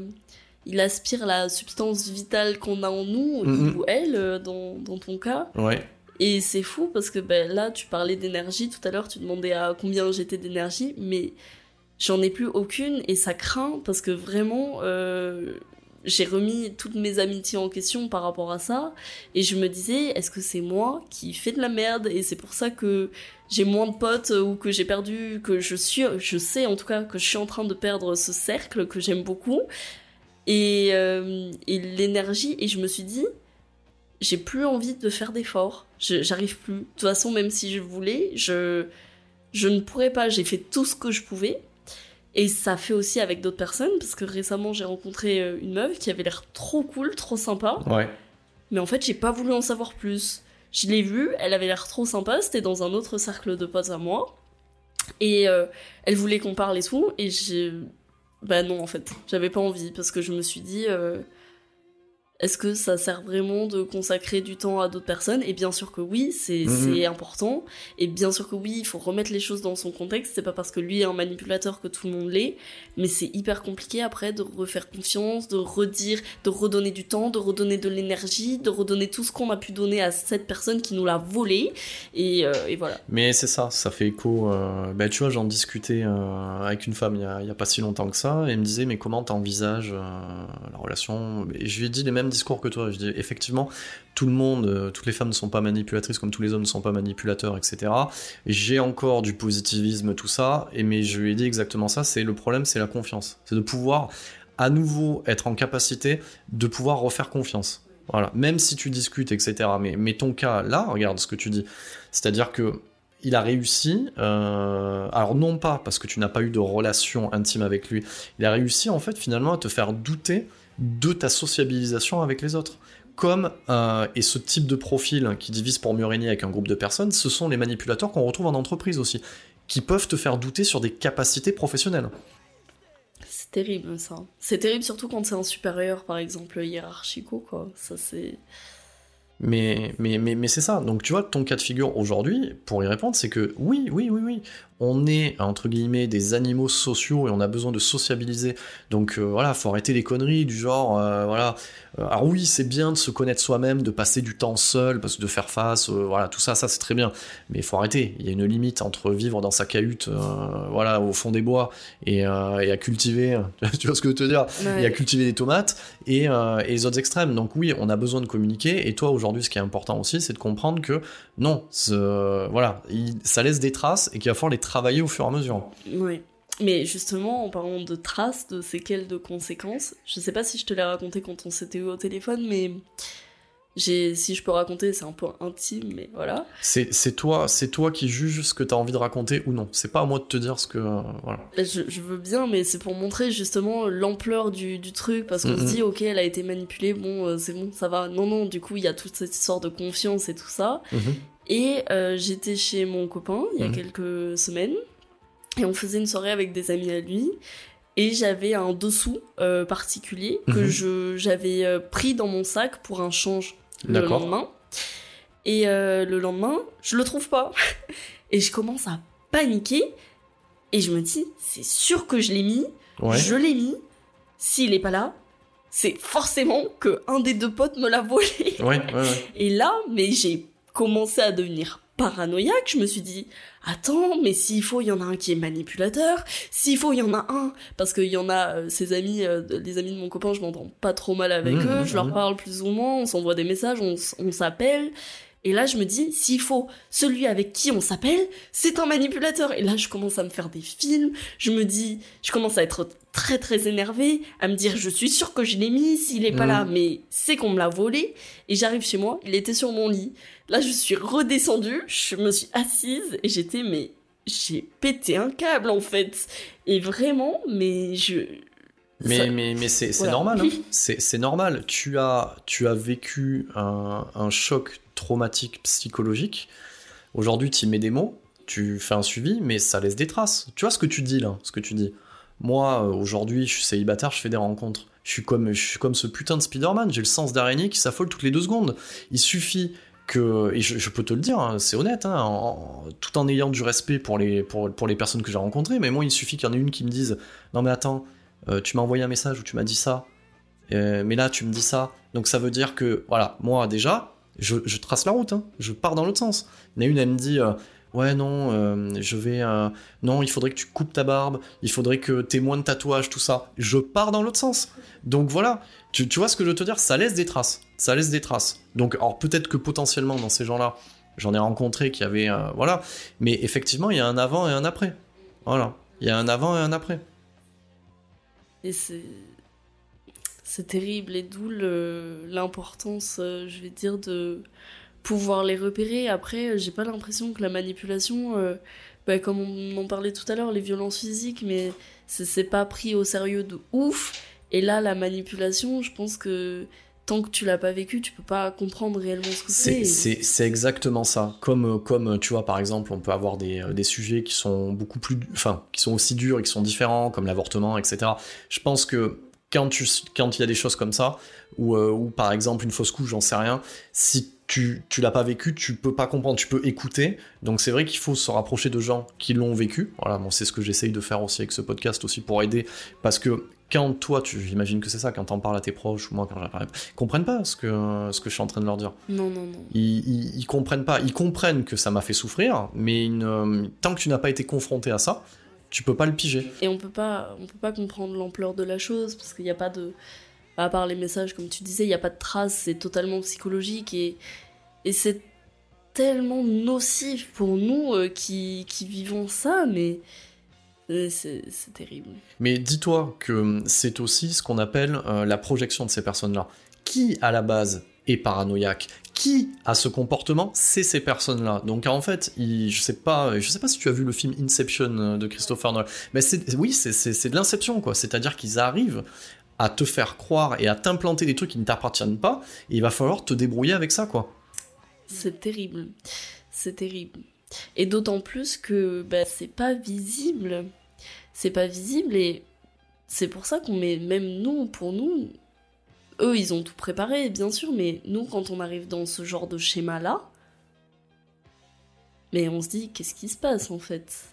il aspire la substance vitale qu'on a en nous, -hmm. ou elle, euh, dans, dans ton cas.
Ouais.
Et c'est fou parce que ben, là, tu parlais d'énergie tout à l'heure, tu demandais à combien j'étais d'énergie, mais j'en ai plus aucune et ça craint parce que vraiment, euh, j'ai remis toutes mes amitiés en question par rapport à ça et je me disais, est-ce que c'est moi qui fais de la merde et c'est pour ça que j'ai moins de potes ou que j'ai perdu, que je suis, je sais en tout cas que je suis en train de perdre ce cercle que j'aime beaucoup et, euh, et l'énergie et je me suis dit j'ai plus envie de faire d'efforts. J'arrive plus. De toute façon même si je voulais je je ne pourrais pas. J'ai fait tout ce que je pouvais. Et ça fait aussi avec d'autres personnes parce que récemment j'ai rencontré euh, une meuf qui avait l'air trop cool trop sympa.
Ouais.
mais en fait j'ai pas voulu en savoir plus. Je l'ai vue elle avait l'air trop sympa c'était dans un autre cercle de potes à moi. Et euh, elle voulait qu'on parle et tout et bah non, en fait, j'avais pas envie parce que je me suis dit, euh, est-ce que ça sert vraiment de consacrer du temps à d'autres personnes? Et bien sûr que oui, c'est mmh. important. Et bien sûr que oui, il faut remettre les choses dans son contexte. C'est pas parce que lui est un manipulateur que tout le monde l'est, mais c'est hyper compliqué après de refaire confiance, de redire, de redonner du temps, de redonner de l'énergie, de redonner tout ce qu'on a pu donner à cette personne qui nous l'a volé. Et, euh, et, voilà.
Mais c'est ça, ça fait écho. Euh, ben, tu vois, j'en discutais euh, avec une femme il y, a, il y, a, pas si longtemps que ça, et elle me disait, mais comment t'envisages la relation? Et je lui ai dit les mêmes discours que toi. Je dis effectivement, tout le monde, euh, toutes les femmes ne sont pas manipulatrices comme tous les hommes ne sont pas manipulateurs, etc. J'ai encore du positivisme, tout ça, et mais je lui ai dit exactement ça. C'est le problème, c'est la confiance, c'est de pouvoir à nouveau être en capacité de pouvoir refaire confiance. Voilà, même si tu discutes, etc. Mais, ton cas là, regarde ce que tu dis, c'est-à-dire que il a réussi, euh, alors non pas parce que tu n'as pas eu de relation intime avec lui, il a réussi en fait finalement à te faire douter de ta sociabilisation avec les autres. Comme, euh, et ce type de profil qui divise pour mieux régner avec un groupe de personnes, ce sont les manipulateurs qu'on retrouve en entreprise aussi, qui peuvent te faire douter sur des capacités professionnelles.
C'est terrible ça. C'est terrible surtout quand c'est un supérieur, par exemple, hiérarchico, quoi. Ça c'est...
Mais, mais, mais, mais c'est ça. Donc tu vois, ton cas de figure aujourd'hui, pour y répondre, c'est que oui, oui, oui, oui, on est, entre guillemets, des animaux sociaux et on a besoin de sociabiliser. Donc euh, voilà, faut arrêter les conneries du genre, euh, voilà. Alors oui, c'est bien de se connaître soi-même, de passer du temps seul, parce que de faire face, euh, voilà, tout ça, ça c'est très bien. Mais il faut arrêter. Il y a une limite entre vivre dans sa cahute, euh, voilà, au fond des bois, et, euh, et, à cultiver, tu vois ce que je veux te dire, ouais. et à cultiver des tomates, et, et, les autres extrêmes. Donc oui, on a besoin de communiquer. Et toi, aujourd'hui, ce qui est important aussi, c'est de comprendre que non, voilà, il, ça laisse des traces et qu'il va falloir les travailler au fur et à mesure.
Oui. Mais justement, en parlant de traces, de séquelles, de conséquences, je sais pas si je te l'ai raconté quand on s'était eu au téléphone, mais j'ai, si je peux raconter, c'est un peu intime, mais voilà.
C'est, toi, c'est toi qui juges ce que tu as envie de raconter ou non. C'est pas à moi de te dire ce que, euh, voilà.
Je, je, veux bien, mais c'est pour montrer justement l'ampleur du, du truc, parce qu'on mm -hmm. se dit, ok, elle a été manipulée, bon, euh, c'est bon, ça va. Non, non, du coup, il y a toute cette histoire de confiance et tout ça.
Mm -hmm.
Et euh, j'étais chez mon copain il y a
Mhm.
quelques semaines et on faisait une soirée avec des amis à lui et j'avais un dessous euh, particulier que
Mhm.
je j'avais euh, pris dans mon sac pour un change le lendemain et le lendemain je le trouve pas et je commence à paniquer et je me dis c'est sûr que je l'ai mis
Ouais.
je l'ai mis s'il est pas là c'est forcément que un des deux potes me l'a volé
Ouais, ouais, ouais.
et là, mais j'ai commencé à devenir paranoïaque. Je me suis dit, attends, mais s'il faut, il y en a un qui est manipulateur. S'il faut, il y en a un, parce qu'il y en a, euh, ses amis, euh, les amis de mon copain, je m'entends pas trop mal avec
Mmh,
eux.
mmh,
Je leur
mmh.
parle plus ou moins, on s'envoie des messages, on s'appelle. Et là, je me dis, s'il faut, celui avec qui on s'appelle, c'est un manipulateur. Et là, je commence à me faire des films. Je me dis, je commence à être très très énervée, à me dire, je suis sûre que je l'ai mis, s'il est pas là, mais c'est qu'on me l'a volé. Et j'arrive chez moi, il était sur mon lit. Là, je suis redescendue, je me suis assise et j'étais, mais j'ai pété un câble en fait. Et vraiment, mais je.
Mais,
ça-
mais, mais c'est
Voilà.
normal, hein. c'est c'est normal. Tu as, tu as vécu un, un choc traumatique psychologique. Aujourd'hui, tu mets des mots, tu fais un suivi, mais ça laisse des traces. Tu vois ce que tu dis là, ce que tu dis. Moi, euh, aujourd'hui, je suis célibataire, je fais des rencontres. Je suis comme, je suis comme ce putain de Spider-Man, j'ai le sens d'araignée qui s'affole toutes les deux secondes. Il suffit que, et je, peux te le dire, hein, c'est honnête, hein, tout en ayant du respect pour les, pour, pour les personnes que j'ai rencontrées, mais moi, il suffit qu'il y en ait une qui me dise Non, mais attends, euh, tu m'as envoyé un message où tu m'as dit ça, euh, mais là, tu me dis ça. Donc, ça veut dire que, voilà, moi, déjà, je, trace la route, hein, je pars dans l'autre sens. Il y en a une, elle me dit euh, Ouais, non, euh, je vais. euh, non, il faudrait que tu coupes ta barbe, il faudrait que t'aies moins de tatouages, tout ça. Je pars dans l'autre sens. Donc voilà, tu, tu vois ce que je veux te dire? Ça laisse des traces. Ça laisse des traces. Donc, alors peut-être que potentiellement, dans ces gens-là, j'en ai rencontré qui avaient. voilà. Mais effectivement, il y a un avant et un après. Voilà. Il y a un avant et un après.
Et c'est. C'est terrible, et d'où l'importance, euh, je vais dire, de pouvoir les repérer. Après, euh, j'ai pas l'impression que la manipulation, euh, bah, comme on en parlait tout à l'heure, les violences physiques, mais c'est pas pris au sérieux de ouf. Et là, la manipulation, je pense que tant que tu l'as pas vécu, tu peux pas comprendre réellement ce que
C'est,
c'est.
exactement ça. Comme, comme, tu vois, par exemple, on peut avoir des, des sujets qui sont beaucoup plus, enfin, qui sont aussi durs et qui sont différents, comme l'avortement, etc. Je pense que quand tu, quand il y a des choses comme ça, ou, euh, ou par exemple une fausse couche, j'en sais rien, si tu, tu l'as pas vécu, tu peux pas comprendre, tu peux écouter. Donc c'est vrai qu'il faut se rapprocher de gens qui l'ont vécu. Voilà, bon, c'est ce que j'essaye de faire aussi avec ce podcast aussi pour aider, parce que quand toi, tu, j'imagine que c'est ça, quand t'en parles à tes proches ou moi quand j'en parle, ils comprennent pas ce que, ce que je suis en train de leur dire.
Non, non, non.
Ils, ils- ils comprennent pas. Ils comprennent que ça m'a fait souffrir, mais une, tant que tu n'as pas été confronté à ça, tu peux pas le piger.
Et on peut pas, on peut pas comprendre l'ampleur de la chose parce qu'il n'y a pas de, à part les messages comme tu disais, il n'y a pas de traces, c'est totalement psychologique et et c'est tellement nocif pour nous euh, qui qui vivons ça, mais euh, c'est c'est terrible.
Mais dis-toi que c'est aussi ce qu'on appelle euh, la projection de ces personnes-là. Qui, à la base, est paranoïaque Qui a ce comportement C'est ces personnes-là. Donc en fait, je sais pas, je sais pas si tu as vu le film Inception euh, de Christopher Nolan, mais c'est, oui, c'est de l'inception, quoi. C'est-à-dire qu'ils arrivent à te faire croire et à t'implanter des trucs qui ne t'appartiennent pas, et il va falloir te débrouiller avec ça, quoi.
C'est terrible, c'est terrible. Et d'autant plus que bah, c'est pas visible, c'est pas visible et c'est pour ça qu'on met même nous, pour nous, eux ils ont tout préparé bien sûr, mais nous quand on arrive dans ce genre de schéma là, mais on se dit qu'est-ce qui se passe en fait?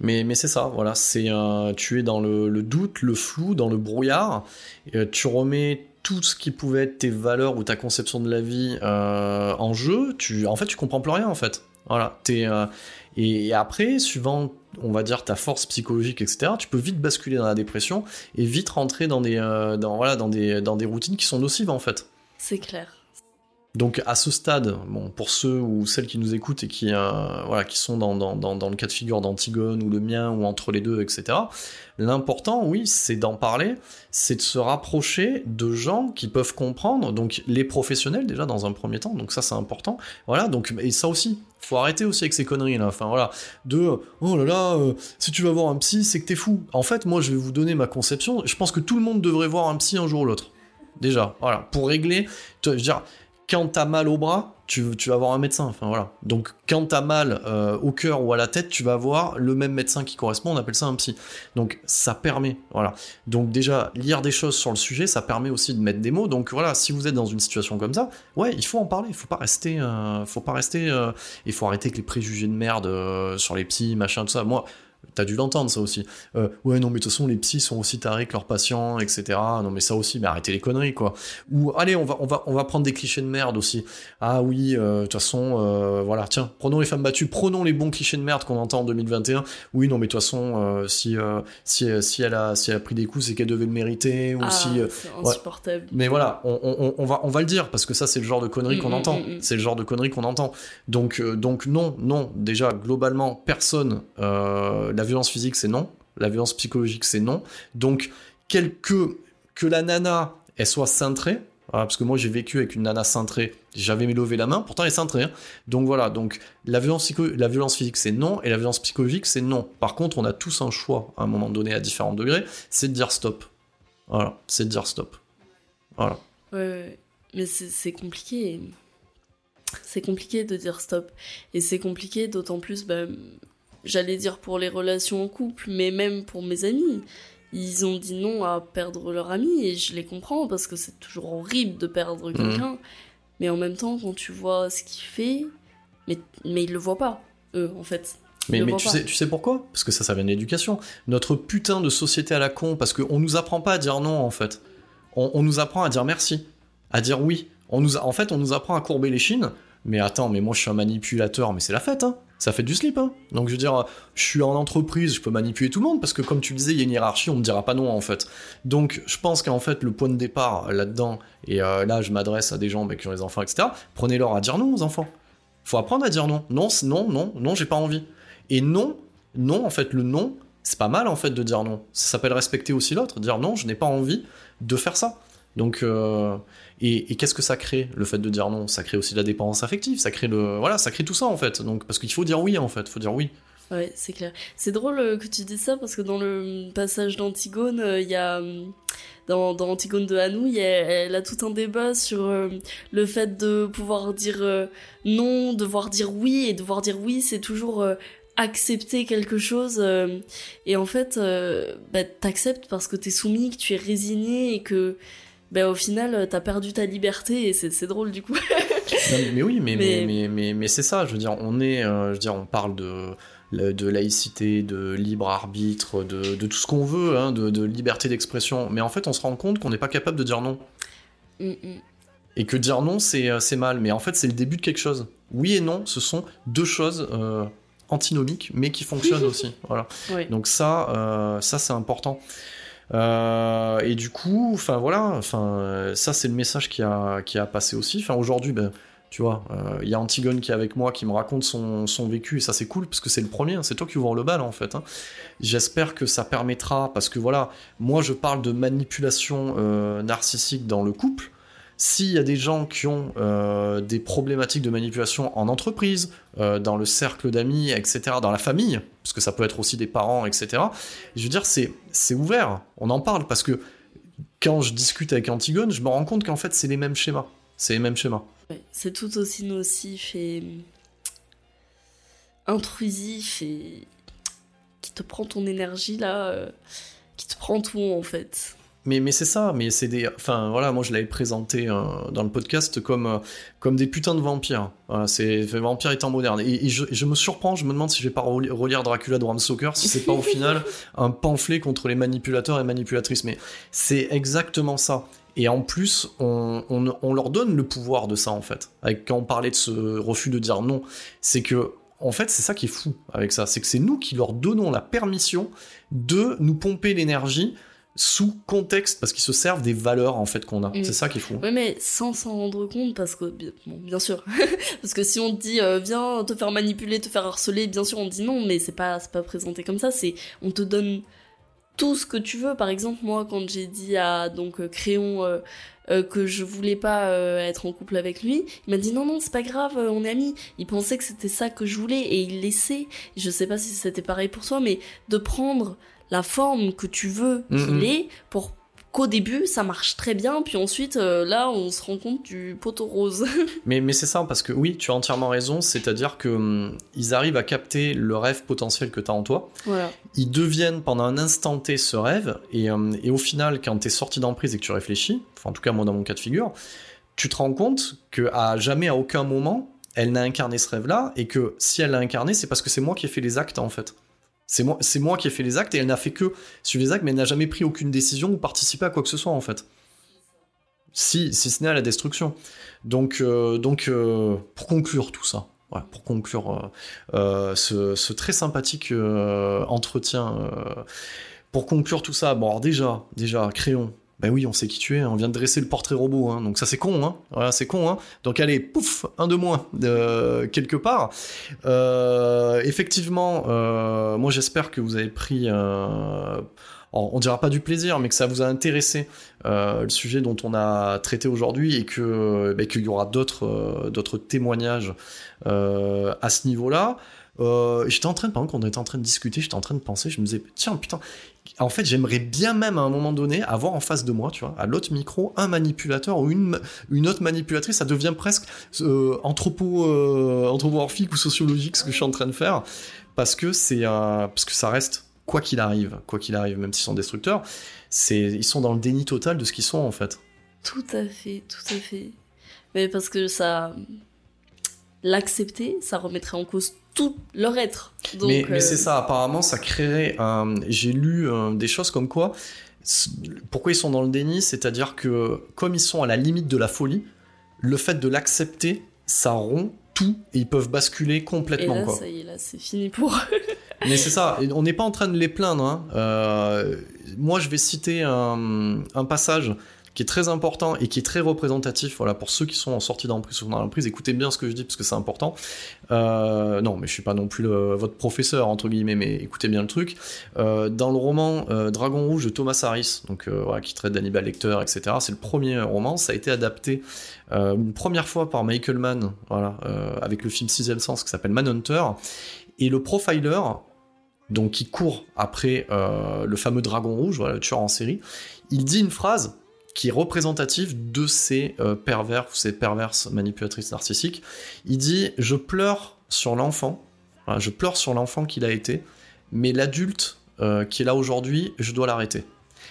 Mais, mais c'est ça, voilà, c'est tu es dans le, le doute, le flou, dans le brouillard, euh, tu remets tout ce qui pouvait être tes valeurs ou ta conception de la vie euh, en jeu, tu, en fait tu comprends plus rien en fait. Voilà, t'es, euh, et, après, suivant, on va dire, ta force psychologique, etc., tu peux vite basculer dans la dépression et vite rentrer dans des, euh, dans des, dans des routines qui sont nocives en fait.
C'est clair.
Donc à ce stade, bon, pour ceux ou celles qui nous écoutent et qui, euh, voilà, qui sont dans, dans, dans, le cas de figure d'Antigone ou le mien ou entre les deux, etc., l'important, oui, c'est d'en parler, c'est de se rapprocher de gens qui peuvent comprendre, donc les professionnels déjà dans un premier temps, donc ça c'est important, voilà, donc, et ça aussi, faut arrêter aussi avec ces conneries là, enfin voilà, de oh là là, euh, si tu vas voir un psy, c'est que t'es fou. En fait, moi je vais vous donner ma conception, je pense que tout le monde devrait voir un psy un jour ou l'autre. Déjà, voilà, pour régler, je veux dire, quand t'as mal au bras, tu, vas voir un médecin. Voilà. Donc quand t'as mal euh, au cœur ou à la tête, tu vas voir le même médecin qui correspond. On appelle ça un psy. Donc ça permet. Voilà. Donc déjà lire des choses sur le sujet, ça permet aussi de mettre des mots. Donc voilà, si vous êtes dans une situation comme ça, ouais, il faut en parler. Il faut pas rester. euh, faut pas rester. euh, Il faut arrêter avec les préjugés de merde sur les psys, machin, tout ça. Moi. T'as dû l'entendre ça aussi. Euh, ouais, non, mais de toute façon, les psys sont aussi tarés que leurs patients, etc. Non, mais ça aussi, mais arrêtez les conneries, quoi. Ou, allez, on va, on va, on va prendre des clichés de merde aussi. Ah oui, euh, de toute façon, euh, voilà, tiens, prenons les femmes battues, prenons les bons clichés de merde qu'on entend en 2021. Oui, non, mais de toute façon, si, si, si, elle a, si elle a pris des coups, c'est qu'elle devait le mériter, ou
ah,
si.
insupportable.
Mais voilà, on, on, on, va, on va le dire, parce que ça, c'est le genre de conneries qu'on entend. C'est le genre de conneries qu'on entend. Donc, donc non, non, déjà, globalement, personne, la violence physique, c'est non. La violence psychologique, c'est non. Donc, quelque, que la nana, elle soit cintrée, parce que moi j'ai vécu avec une nana cintrée, j'avais mis levé la main, pourtant elle est cintrée. Hein. Donc voilà, donc la violence, la violence physique c'est non, et la violence psychologique c'est non. Par contre, on a tous un choix à un moment donné à différents degrés, c'est de dire stop. Voilà, c'est de dire stop. Voilà.
Ouais, mais c'est compliqué. C'est compliqué de dire stop. Et c'est compliqué d'autant plus, bah, j'allais dire pour les relations en couple, mais même pour mes amis. Ils ont dit non à perdre leur ami et je les comprends parce que c'est toujours horrible de perdre mhm. quelqu'un. Mais en même temps, quand tu vois ce qu'il fait, mais, mais ils le voient pas, eux, en fait.
mais, mais tu, sais, tu sais pourquoi? Parce que ça, ça vient de l'éducation. Notre putain de société à la con, parce qu'on nous apprend pas à dire non, en fait. On, on, nous apprend à dire merci, à dire oui. On nous en fait, on nous apprend à courber les chines. Mais attends, mais moi je suis un manipulateur, mais c'est la fête, hein ça fait du slip. Hein. Donc je veux dire, je suis en entreprise, je peux manipuler tout le monde parce que comme tu le disais, il y a une hiérarchie, on me dira pas non en fait. Donc je pense qu'en fait le point de départ là-dedans, et euh, là je m'adresse à des gens bah, qui ont les enfants, etc. Prenez-leur à dire non aux enfants. Faut apprendre à dire non. Non, non, non, non, j'ai pas envie. Et non, non, en fait le non, c'est pas mal en fait de dire non. Ça s'appelle respecter aussi l'autre, dire non, je n'ai pas envie de faire ça. Donc, euh, et, qu'est-ce que ça crée, le fait de dire non? Ça crée aussi de la dépendance affective, ça crée le, voilà, ça crée tout ça en fait. Donc, parce qu'il faut dire oui en fait, il faut dire oui.
Ouais, c'est clair. C'est drôle euh, que tu dises ça parce que dans le passage d'Antigone, euh, il y a dans, Antigone de Hanou, elle a tout un débat sur le fait de pouvoir dire non, devoir dire oui, et devoir dire oui, c'est toujours accepter quelque chose. et en fait, bah, t'acceptes parce que t'es soumis, que tu es résigné et que ben au final euh, t'as perdu ta liberté et c'est drôle du coup.
mais, oui, mais, mais... mais, mais, c'est ça, je veux dire, on est, euh, je veux dire, on parle de, de laïcité, de libre arbitre, de, de tout ce qu'on veut, hein, de, de, liberté d'expression, mais en fait on se rend compte qu'on n'est pas capable de dire non. Mm, mm. Et que dire non euh, c'est mal, mais en fait c'est le début de quelque chose. Oui et non, ce sont deux choses antinomiques, mais qui fonctionnent aussi. Voilà. Donc ça, ça c'est important. Euh, et du coup, enfin voilà, enfin ça c'est le message qui a qui a passé aussi. Enfin aujourd'hui, ben tu vois, il euh, y a Antigone qui est avec moi, qui me raconte son, son vécu, et ça c'est cool, parce que c'est le premier, hein, c'est toi qui ouvre le bal en fait. Hein. J'espère que ça permettra, parce que voilà, moi je parle de manipulation euh, narcissique dans le couple, s'il y a des gens qui ont euh, des problématiques de manipulation en entreprise, euh, dans le cercle d'amis, etc., dans la famille, parce que ça peut être aussi des parents, etc., je veux dire, c'est, ouvert, on en parle, parce que quand je discute avec Antigone, je me rends compte qu'en fait, c'est les mêmes schémas. C'est les mêmes schémas.
c'est tout aussi nocif et intrusif et qui te prend ton énergie là, euh, qui te prend tout en fait
mais, mais c'est ça, mais c'est des. Enfin, voilà, moi je l'avais présenté euh, dans le podcast comme, euh, comme des putains de vampires. Voilà, c'est vampires étant moderne. Et, je, je, me surprends, je me demande si je vais pas relire Dracula de Bram Stoker, si c'est pas au final un pamphlet contre les manipulateurs et manipulatrices. Mais c'est exactement ça. Et en plus, on, on, on, leur donne le pouvoir de ça, en fait. Avec, quand on parlait de ce refus de dire non, c'est que, en fait, c'est ça qui est fou avec ça. C'est que c'est nous qui leur donnons la permission de nous pomper l'énergie sous contexte parce qu'ils se servent des valeurs en fait qu'on a. Mm. C'est ça qui est fou.
Oui, mais sans s'en rendre compte parce que bon, bien sûr, parce que si on te dit euh, viens te faire manipuler, te faire harceler, bien sûr on te dit non, mais c'est pas c'est pas présenté comme ça. C'est on te donne tout ce que tu veux. Par exemple, moi quand j'ai dit à donc euh, Créon euh, que je voulais pas être en couple avec lui, il m'a dit non non c'est pas grave, on est amis. Il pensait que c'était ça que je voulais et il laissait. Je sais pas si c'était pareil pour toi, mais de prendre la forme que tu veux qu'il ait pour qu'au début ça marche très bien puis ensuite euh, là on se rend compte du poteau rose.
Mais mais c'est ça parce que oui tu as entièrement raison c'est-à-dire que hum, ils arrivent à capter le rêve potentiel que tu as en toi. Ils deviennent pendant un instant T ce rêve et, hum, et au final quand tu es sorti d'emprise et que tu réfléchis enfin en tout cas moi dans mon cas de figure tu te rends compte que à jamais à aucun moment elle n'a incarné ce rêve là et que si elle l'a incarné c'est parce que c'est moi qui ai fait les actes en fait C'est moi, qui ai fait les actes et elle n'a fait que suivre les actes, mais elle n'a jamais pris aucune décision ou participé à quoi que ce soit en fait. Si, si ce n'est à la destruction. Donc, euh, donc euh, pour conclure tout ça, pour conclure euh, ce, ce, très sympathique entretien, pour conclure tout ça, bon alors déjà, déjà, Crayon, ben oui, on sait qui tu es, hein. on vient de dresser le portrait robot, hein. donc ça c'est con, hein. C'est con, hein. Donc allez, pouf, un de moins, de, quelque part. Euh, effectivement, euh, moi j'espère que vous avez pris, euh, on dira pas du plaisir, mais que ça vous a intéressé euh, le sujet dont on a traité aujourd'hui et que ben, qu'il y aura d'autres euh, d'autres témoignages euh, à ce niveau-là. Euh, j'étais en train pendant qu'on était en train de discuter, j'étais en train de penser, je me disais, tiens, putain, en fait, j'aimerais bien même à un moment donné avoir en face de moi, tu vois, à l'autre micro, un manipulateur ou une, une autre manipulatrice. Ça devient presque euh, anthropo, euh, anthropomorphique ou sociologique ce que je suis en train de faire, parce que c'est parce que ça reste quoi qu'il arrive, quoi qu'il arrive, même s'ils sont destructeurs, ils sont dans le déni total de ce qu'ils sont en fait.
Tout à fait, tout à fait. Mais parce que ça, l'accepter, ça remettrait en cause tout leur être.
mais, mais c'est euh, ça, apparemment, ça créerait. J'ai lu euh, des choses comme quoi. Pourquoi ils sont dans le déni C'est-à-dire que, comme ils sont à la limite de la folie, le fait de l'accepter, ça rompt tout et ils peuvent basculer complètement. Et
là, ça y est, là, c'est fini pour
Mais c'est ça, on n'est pas en train de les plaindre. Hein. Euh, moi, je vais citer un, un passage qui est très important et qui est très représentatif. Voilà, pour ceux qui sont en sortie d'emprise ou dans l'emprise, écoutez bien ce que je dis parce que c'est important. Euh, non, mais je suis pas non plus votre professeur entre guillemets, mais écoutez bien le truc. Euh, dans le roman euh, Dragon Rouge de Thomas Harris, donc qui traite d'Hannibal Lecter, etc. C'est le premier roman. Ça a été adapté une première fois par Michael Mann, voilà, avec le film Sixième Sens qui s'appelle Manhunter. Et le profiler, donc qui court après le fameux Dragon Rouge, voilà, le tueur en série, il dit une phrase qui est représentatif de ces euh, pervers ou ces perverses manipulatrices narcissiques. Il dit Je pleure sur l'enfant, je pleure sur l'enfant qu'il a été, mais l'adulte euh, qui est là aujourd'hui, je dois l'arrêter.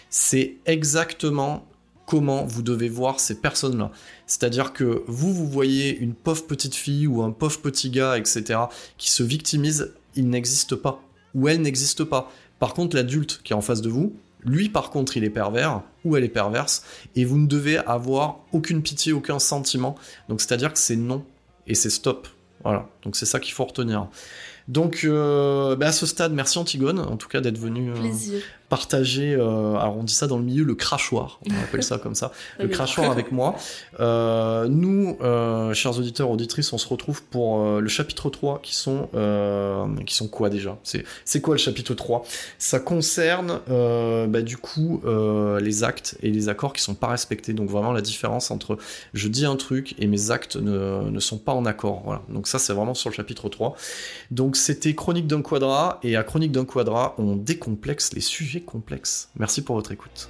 C'est exactement comment vous devez voir ces personnes-là. C'est-à-dire que vous, vous voyez une pauvre petite fille ou un pauvre petit gars, etc., qui se victimise, il n'existe pas. Ou elle n'existe pas. Par contre, l'adulte qui est en face de vous, lui, par contre, il est pervers, ou elle est perverse, et vous ne devez avoir aucune pitié, aucun sentiment. Donc, c'est-à-dire que c'est non, et c'est stop. Voilà, donc c'est ça qu'il faut retenir. Donc, euh, bah, à ce stade, merci Antigone, en tout cas, d'être venu
euh,
partager, euh, alors on dit ça dans le milieu, le crachoir, on appelle ça comme ça, le crachoir avec moi. Euh, nous, euh, chers auditeurs, auditrices, on se retrouve pour le chapitre 3, qui sont, qui sont quoi déjà? C'est quoi le chapitre 3 Ça concerne, bah, du coup, les actes et les accords qui sont pas respectés, donc vraiment la différence entre je dis un truc et mes actes ne, ne sont pas en accord, voilà. Donc ça, c'est vraiment sur le chapitre 3. Donc c'était Chronique d'un quadra, et à Chronique d'un quadra, on décomplexe les sujets complexe. Merci pour votre écoute.